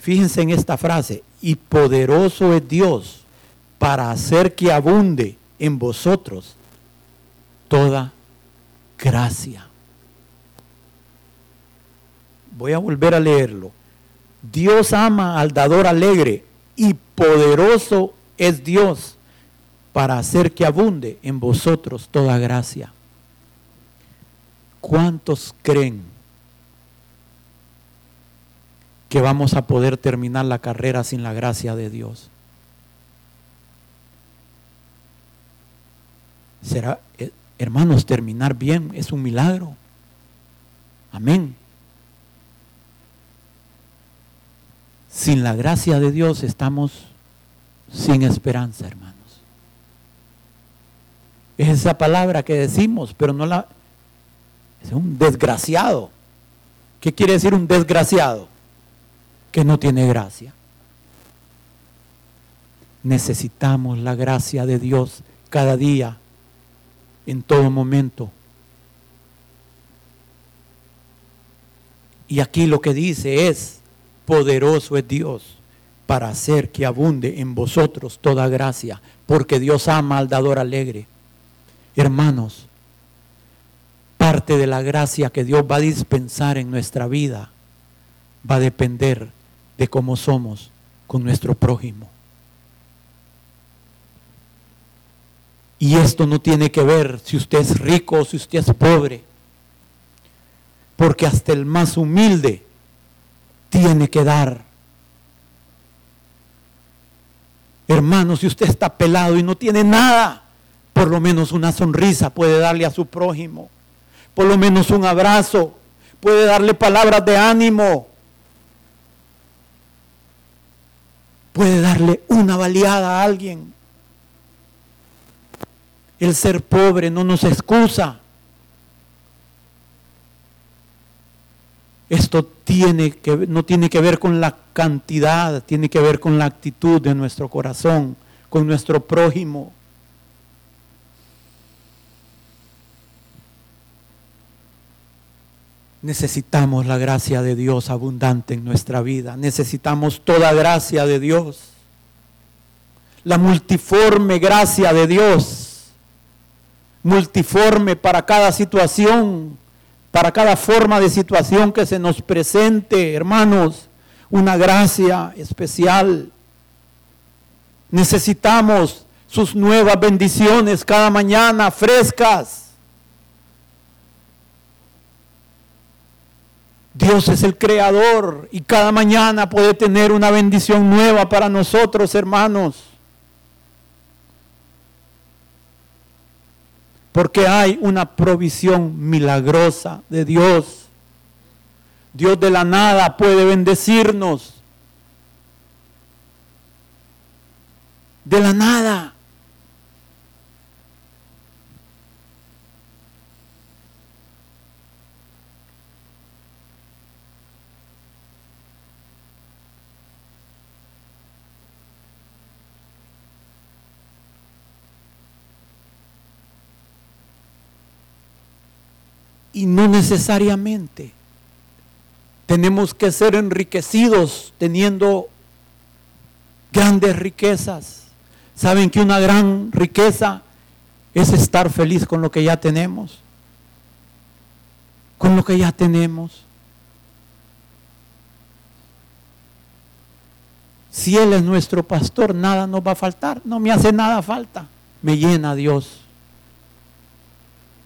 Fíjense en esta frase, y poderoso es Dios para hacer que abunde en vosotros toda gracia. Voy a volver a leerlo. Dios ama al dador alegre y poderoso es Dios para hacer que abunde en vosotros toda gracia. ¿Cuántos creen que vamos a poder terminar la carrera sin la gracia de Dios? Será, hermanos, terminar bien es un milagro. Amén. Sin la gracia de Dios estamos sin esperanza, hermanos. Es esa palabra que decimos, pero no la... Es un desgraciado. ¿Qué quiere decir un desgraciado? Que no tiene gracia. Necesitamos la gracia de Dios cada día, en todo momento. Y aquí lo que dice es, poderoso es Dios para hacer que abunde en vosotros toda gracia, porque Dios ama al dador alegre. Hermanos, parte de la gracia que Dios va a dispensar en nuestra vida va a depender de cómo somos con nuestro prójimo. Y esto no tiene que ver si usted es rico o si usted es pobre. Porque hasta el más humilde tiene que dar. Hermano, si usted está pelado y no tiene nada, por lo menos una sonrisa puede darle a su prójimo. Por lo menos un abrazo. Puede darle palabras de ánimo. Puede darle una baleada a alguien. El ser pobre no nos excusa. Esto tiene que, no tiene que ver con la cantidad, tiene que ver con la actitud de nuestro corazón, con nuestro prójimo. Necesitamos la gracia de Dios abundante en nuestra vida. Necesitamos toda gracia de Dios. La multiforme gracia de Dios. Multiforme para cada situación, para cada forma de situación que se nos presente, hermanos. Una gracia especial. Necesitamos sus nuevas bendiciones cada mañana, frescas Dios es el creador y cada mañana puede tener una bendición nueva para nosotros, hermanos. Porque hay una provisión milagrosa de Dios. Dios de la nada puede bendecirnos. De la nada. Y no necesariamente tenemos que ser enriquecidos teniendo grandes riquezas. ¿Saben que una gran riqueza es estar feliz con lo que ya tenemos? Con lo que ya tenemos. Si Él es nuestro pastor, nada nos va a faltar. No me hace nada falta. Me llena Dios.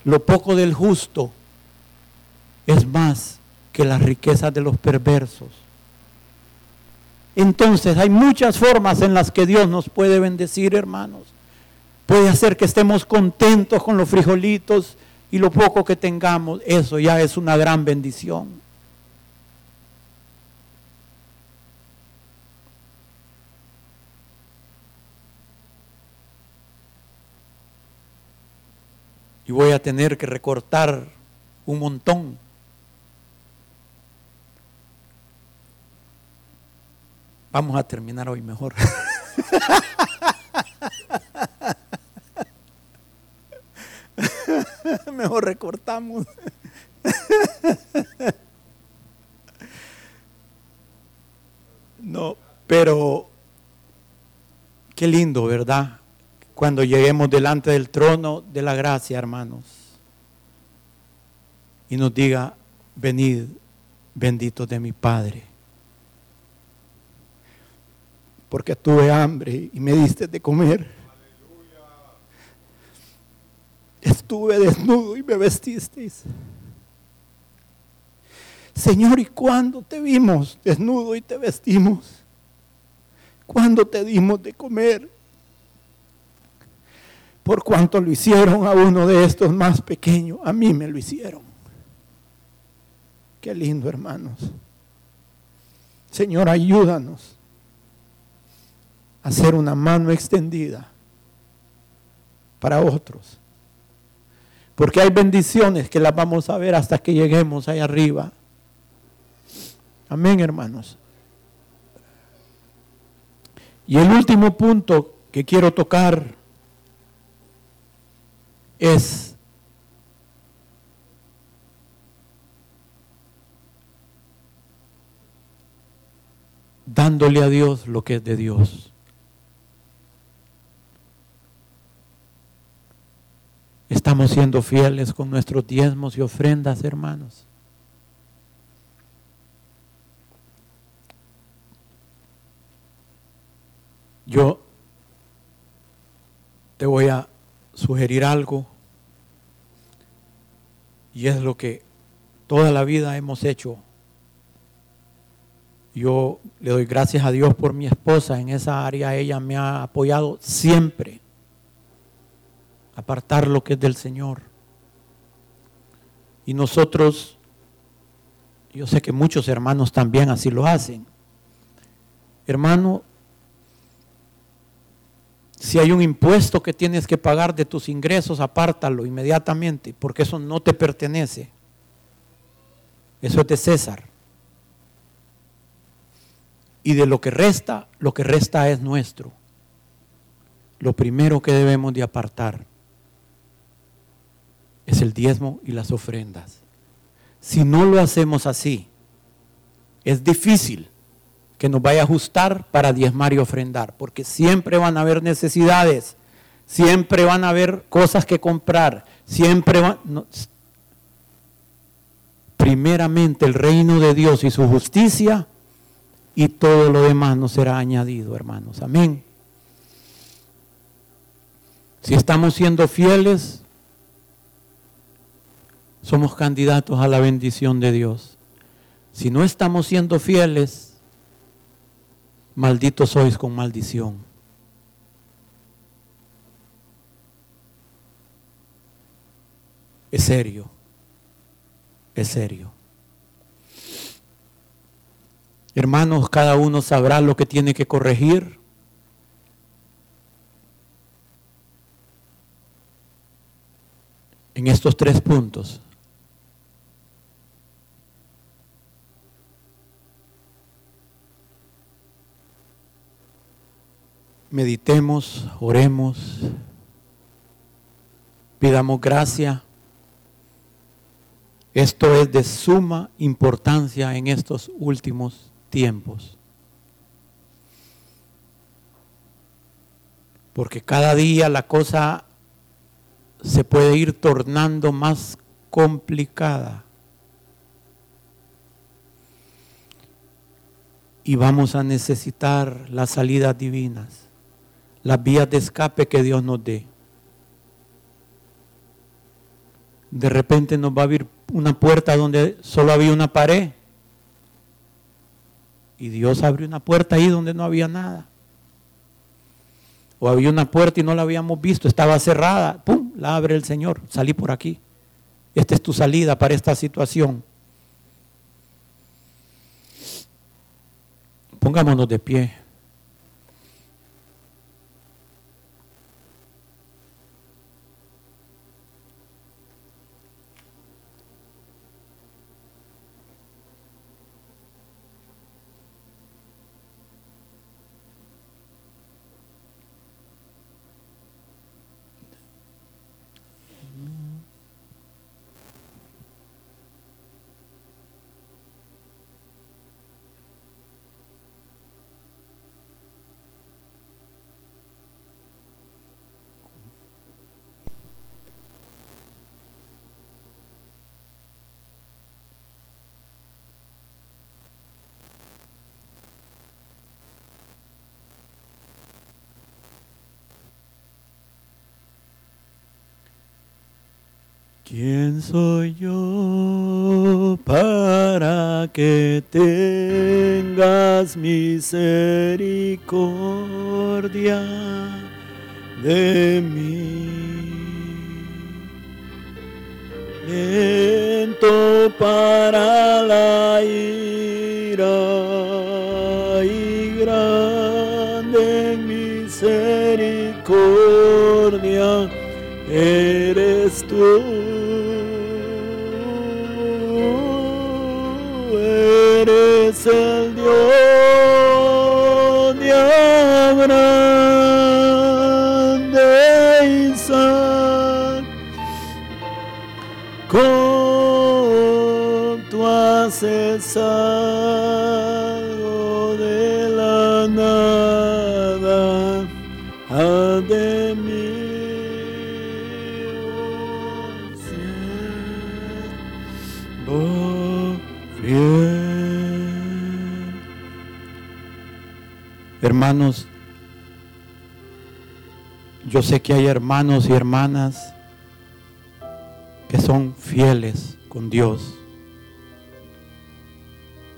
Lo poco del justo es más que las riquezas de los perversos. Entonces hay muchas formas en las que Dios nos puede bendecir, hermanos. Puede hacer que estemos contentos con los frijolitos y lo poco que tengamos. Eso ya es una gran bendición. Y voy a tener que recortar un montón. Vamos a terminar hoy mejor. mejor recortamos. no, pero qué lindo, ¿verdad? Cuando lleguemos delante del trono de la gracia, hermanos, y nos diga, venid, bendito de mi Padre. Porque tuve hambre y me diste de comer. Estuve desnudo y me vestisteis. Señor, ¿y cuándo te vimos desnudo y te vestimos? ¿Cuándo te dimos de comer? Por cuanto lo hicieron a uno de estos más pequeños, a mí me lo hicieron. Qué lindo, hermanos. Señor, ayúdanos a hacer una mano extendida para otros. Porque hay bendiciones que las vamos a ver hasta que lleguemos ahí arriba. Amén, hermanos. Y el último punto que quiero tocar es dándole a Dios lo que es de Dios. Estamos siendo fieles con nuestros diezmos y ofrendas, hermanos. Yo te voy a sugerir algo y es lo que toda la vida hemos hecho. Yo le doy gracias a Dios por mi esposa en esa área. Ella me ha apoyado siempre. Apartar lo que es del Señor. Y nosotros, yo sé que muchos hermanos también así lo hacen. Hermano, si hay un impuesto que tienes que pagar de tus ingresos, apártalo inmediatamente, porque eso no te pertenece. Eso es de César. Y de lo que resta, lo que resta es nuestro. Lo primero que debemos de apartar es el diezmo y las ofrendas. Si no lo hacemos así, es difícil que nos vaya a ajustar para diezmar y ofrendar, porque siempre van a haber necesidades, siempre van a haber cosas que comprar, siempre van... primeramente el reino de Dios y su justicia y todo lo demás nos será añadido, hermanos. Amén. Si estamos siendo fieles, somos candidatos a la bendición de Dios. Si no estamos siendo fieles, malditos sois con maldición. Es serio, es serio. Hermanos, cada uno sabrá lo que tiene que corregir. En estos tres puntos. Meditemos, oremos, pidamos gracia. Esto es de suma importancia en estos últimos tiempos. Porque cada día la cosa se puede ir tornando más complicada. Y vamos a necesitar las salidas divinas las vías de escape que Dios nos dé. De repente nos va a abrir una puerta donde solo había una pared. Y Dios abrió una puerta ahí donde no había nada. O había una puerta y no la habíamos visto, estaba cerrada. ¡Pum! La abre el Señor. Salí por aquí. Esta es tu salida para esta situación. Pongámonos de pie. ¿Quién soy yo para que tengas misericordia de mí? Con tu haces algo de la nada, a de mí. Hermanos, yo sé que hay hermanos y hermanas que son fieles con Dios.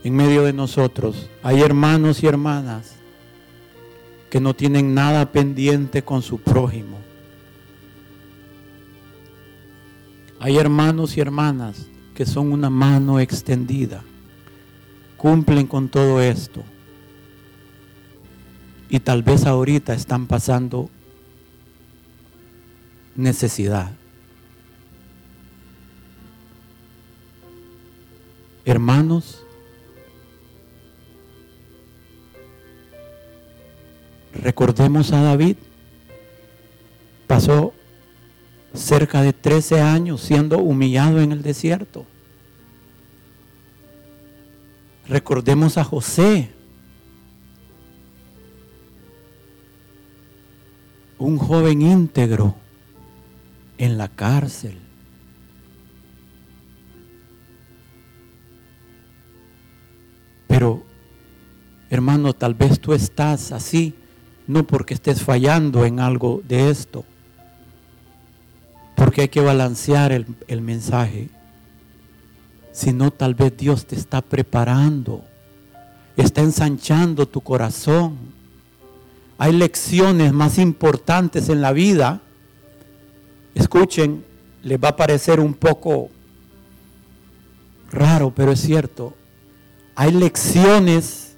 En medio de nosotros hay hermanos y hermanas que no tienen nada pendiente con su prójimo. Hay hermanos y hermanas que son una mano extendida, cumplen con todo esto y tal vez ahorita están pasando necesidad. Hermanos, recordemos a David, pasó cerca de 13 años siendo humillado en el desierto. Recordemos a José, un joven íntegro en la cárcel. Pero, hermano, tal vez tú estás así, no porque estés fallando en algo de esto, porque hay que balancear el, el mensaje, sino tal vez Dios te está preparando, está ensanchando tu corazón hay lecciones más importantes en la vida. Escuchen, les va a parecer un poco raro, pero es cierto. Hay lecciones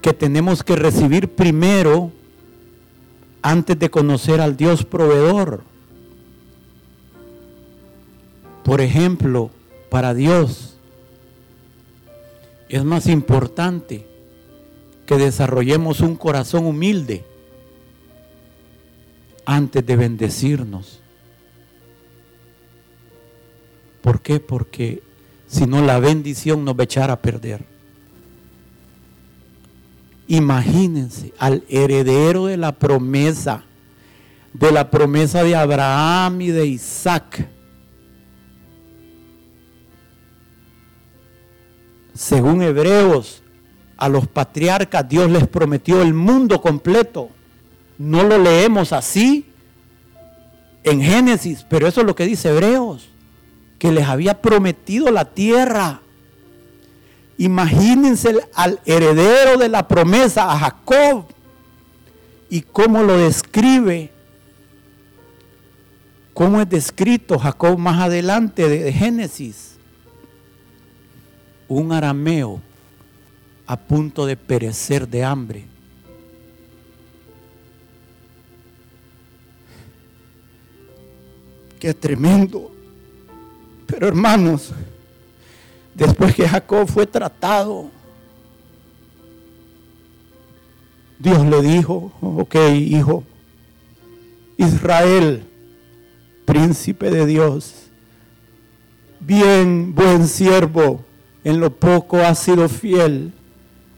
que tenemos que recibir primero antes de conocer al Dios proveedor. Por ejemplo, para Dios es más importante que desarrollemos un corazón humilde antes de bendecirnos. ¿Por qué? Porque si no la bendición nos va a echar a perder. Imagínense al heredero de la promesa, de la promesa de Abraham y de Isaac. Según Hebreos, a los patriarcas Dios les prometió el mundo completo. No lo leemos así en Génesis, pero eso es lo que dice Hebreos, que les había prometido la tierra. Imagínense al heredero de la promesa, a Jacob, y cómo lo describe, cómo es descrito Jacob más adelante de Génesis. Un arameo a punto de perecer de hambre. Qué tremendo. Pero hermanos, después que Jacob fue tratado, Dios le dijo, ok hijo, Israel, príncipe de Dios, bien buen siervo, en lo poco has sido fiel,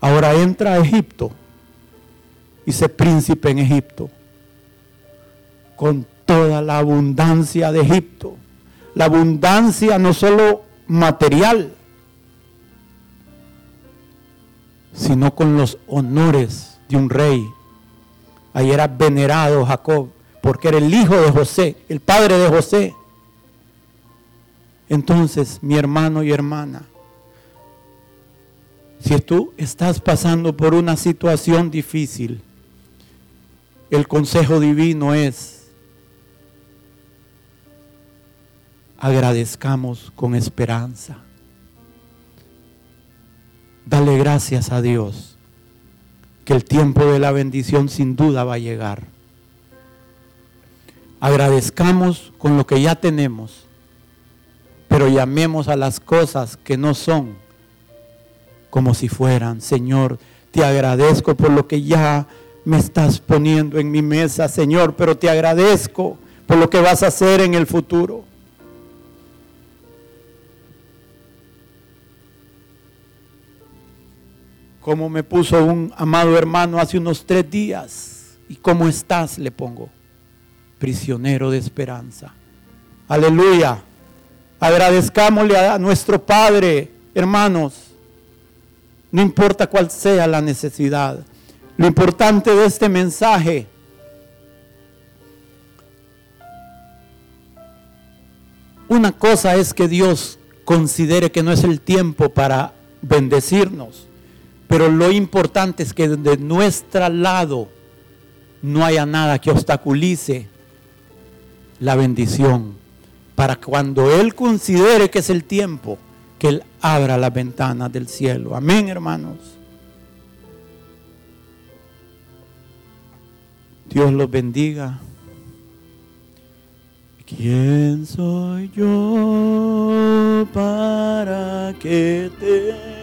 Ahora entra a Egipto y se príncipe en Egipto con toda la abundancia de Egipto. La abundancia no solo material, sino con los honores de un rey. Ahí era venerado Jacob, porque era el hijo de José, el padre de José. Entonces, mi hermano y hermana, si tú estás pasando por una situación difícil, el consejo divino es, agradezcamos con esperanza. Dale gracias a Dios, que el tiempo de la bendición sin duda va a llegar. Agradezcamos con lo que ya tenemos, pero llamemos a las cosas que no son como si fueran. Señor, te agradezco por lo que ya me estás poniendo en mi mesa, Señor, pero te agradezco por lo que vas a hacer en el futuro. Como me puso un amado hermano hace unos tres días. ¿Y cómo estás? Le pongo. Prisionero de esperanza. Aleluya. Agradezcámosle a nuestro Padre, hermanos. No importa cuál sea la necesidad. Lo importante de este mensaje una cosa es que Dios considere que no es el tiempo para bendecirnos, pero lo importante es que de nuestro lado no haya nada que obstaculice la bendición para cuando Él considere que es el tiempo, que Él abra las ventanas del cielo. Amén, hermanos. Dios los bendiga. ¿Quién soy yo para que te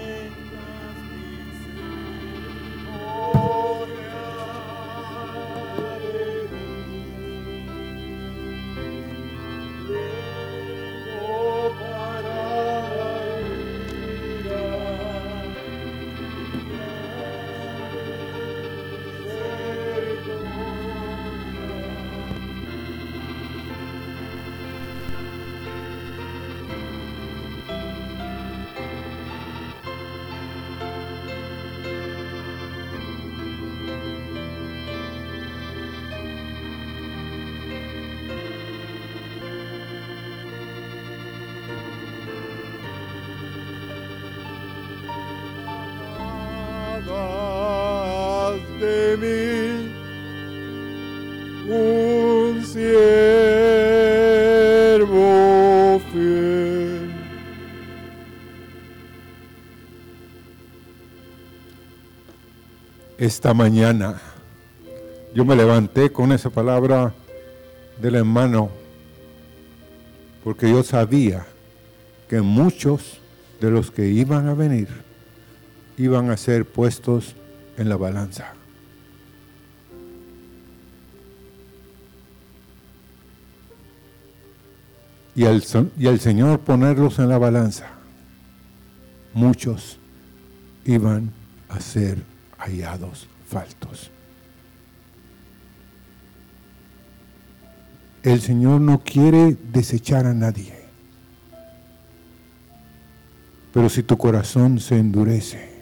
esta mañana. Yo me levanté con esa palabra del hermano porque yo sabía que muchos de los que iban a venir iban a ser puestos en la balanza. Y al, y al Señor ponerlos en la balanza, muchos iban a ser hallados faltos. El Señor no quiere desechar a nadie. Pero si tu corazón se endurece,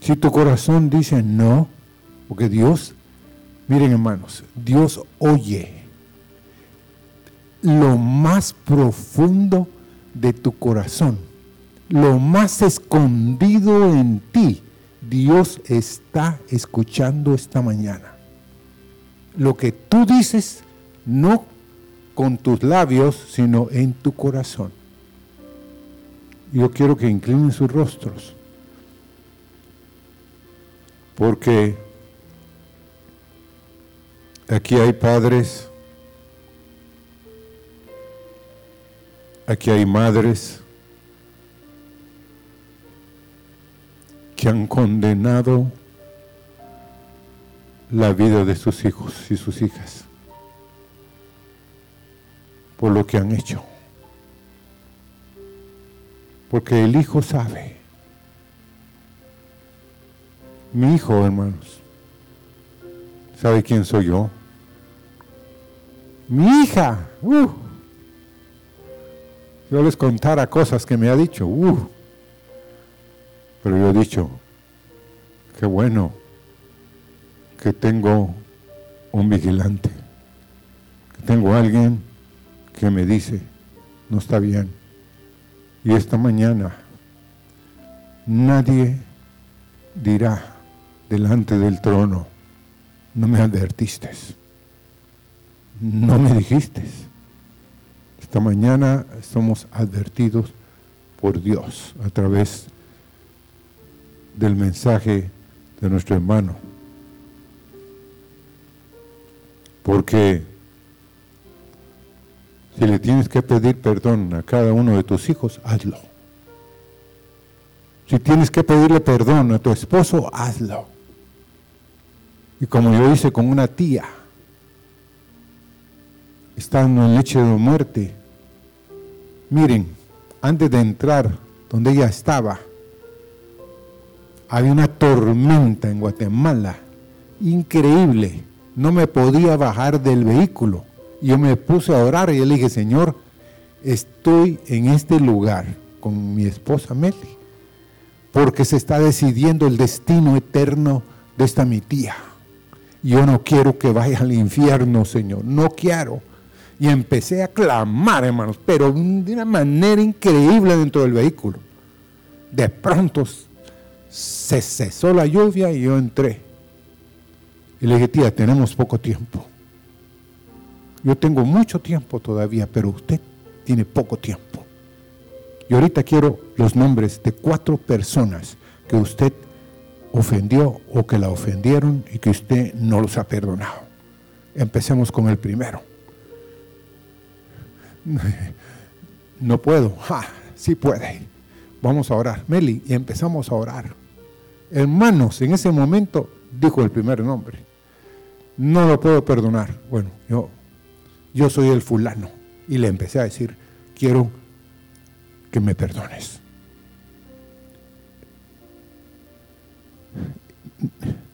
si tu corazón dice no, porque Dios, miren hermanos, Dios oye lo más profundo de tu corazón lo más escondido en ti, Dios está escuchando esta mañana. Lo que tú dices, no con tus labios, sino en tu corazón. Yo quiero que inclinen sus rostros, porque aquí hay padres, aquí hay madres, que han condenado la vida de sus hijos y sus hijas por lo que han hecho. Porque el hijo sabe. Mi hijo, hermanos, ¿sabe quién soy yo? Mi hija. Uh. yo les contara cosas que me ha dicho. Uh. Pero yo he dicho, qué bueno que tengo un vigilante, que tengo alguien que me dice, no está bien. Y esta mañana nadie dirá delante del trono, no me advertiste, no me dijiste. Esta mañana somos advertidos por Dios a través del mensaje de nuestro hermano. Porque si le tienes que pedir perdón a cada uno de tus hijos, hazlo. Si tienes que pedirle perdón a tu esposo, hazlo. Y como yo hice con una tía, estando en leche de muerte, miren, antes de entrar donde ella estaba, había una tormenta en Guatemala, increíble. No me podía bajar del vehículo. Yo me puse a orar y le dije, Señor, estoy en este lugar con mi esposa Meli, porque se está decidiendo el destino eterno de esta mi tía. Yo no quiero que vaya al infierno, Señor, no quiero. Y empecé a clamar, hermanos, pero de una manera increíble dentro del vehículo. De pronto se cesó la lluvia y yo entré. Y le dije, tía, tenemos poco tiempo. Yo tengo mucho tiempo todavía, pero usted tiene poco tiempo. Y ahorita quiero los nombres de cuatro personas que usted ofendió o que la ofendieron y que usted no los ha perdonado. Empecemos con el primero. No puedo. Ja, sí puede. Vamos a orar. Meli, y empezamos a orar hermanos, en ese momento dijo el primer nombre. No lo puedo perdonar. Bueno, yo, yo soy el fulano. Y le empecé a decir, quiero que me perdones.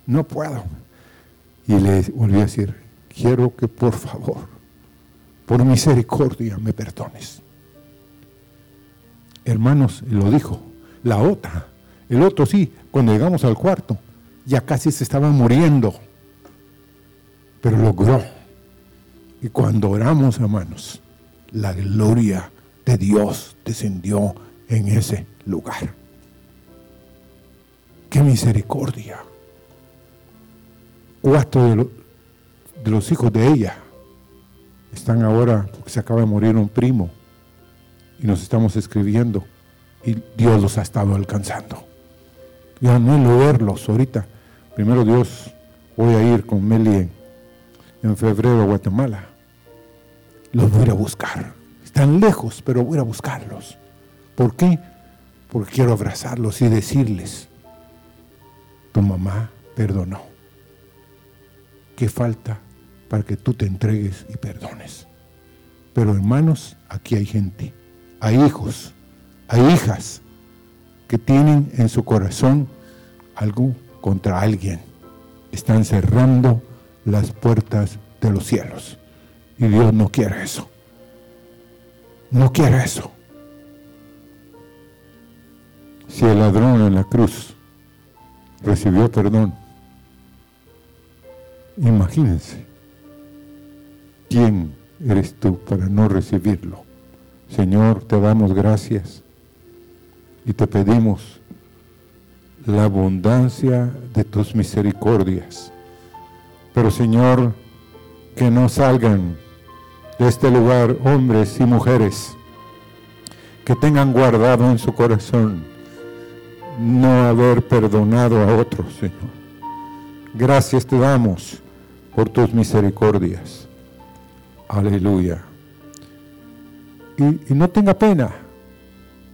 No puedo. Y le volví a decir, quiero que por favor, por misericordia, me perdones. Hermanos, lo dijo, la otra el otro sí, cuando llegamos al cuarto, ya casi se estaba muriendo, pero logró. Y cuando oramos, hermanos, la gloria de Dios descendió en ese lugar. ¡Qué misericordia! Cuatro de, de los hijos de ella están ahora, porque se acaba de morir un primo, y nos estamos escribiendo, y Dios los ha estado alcanzando. Yo anhelo verlos ahorita. Primero Dios, voy a ir con Meli en, febrero a Guatemala. Los voy a buscar. Están lejos, pero voy a buscarlos. ¿Por qué? Porque quiero abrazarlos y decirles, tu mamá perdonó. ¿Qué falta para que tú te entregues y perdones? Pero hermanos, aquí hay gente, hay hijos, hay hijas que tienen en su corazón algo contra alguien. Están cerrando las puertas de los cielos. Y Dios no quiere eso. No quiere eso. Si el ladrón en la cruz recibió perdón, imagínense, ¿quién eres tú para no recibirlo? Señor, te damos gracias y te pedimos la abundancia de tus misericordias. Pero Señor, que no salgan de este lugar hombres y mujeres que tengan guardado en su corazón no haber perdonado a otros, Señor. Gracias te damos por tus misericordias. Aleluya. Y, y no tenga pena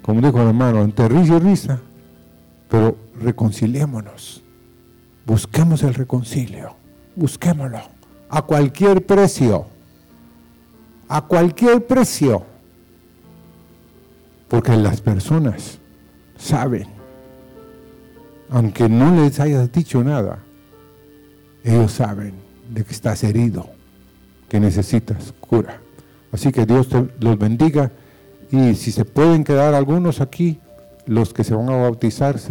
como dijo el hermano, entre risa y risa, pero reconciliémonos. Busquemos el reconcilio, busquémoslo. A cualquier precio, a cualquier precio, porque las personas saben, aunque no les hayas dicho nada, ellos saben de que estás herido, que necesitas cura. Así que Dios los bendiga y si se pueden quedar algunos aquí, los que se van a bautizar,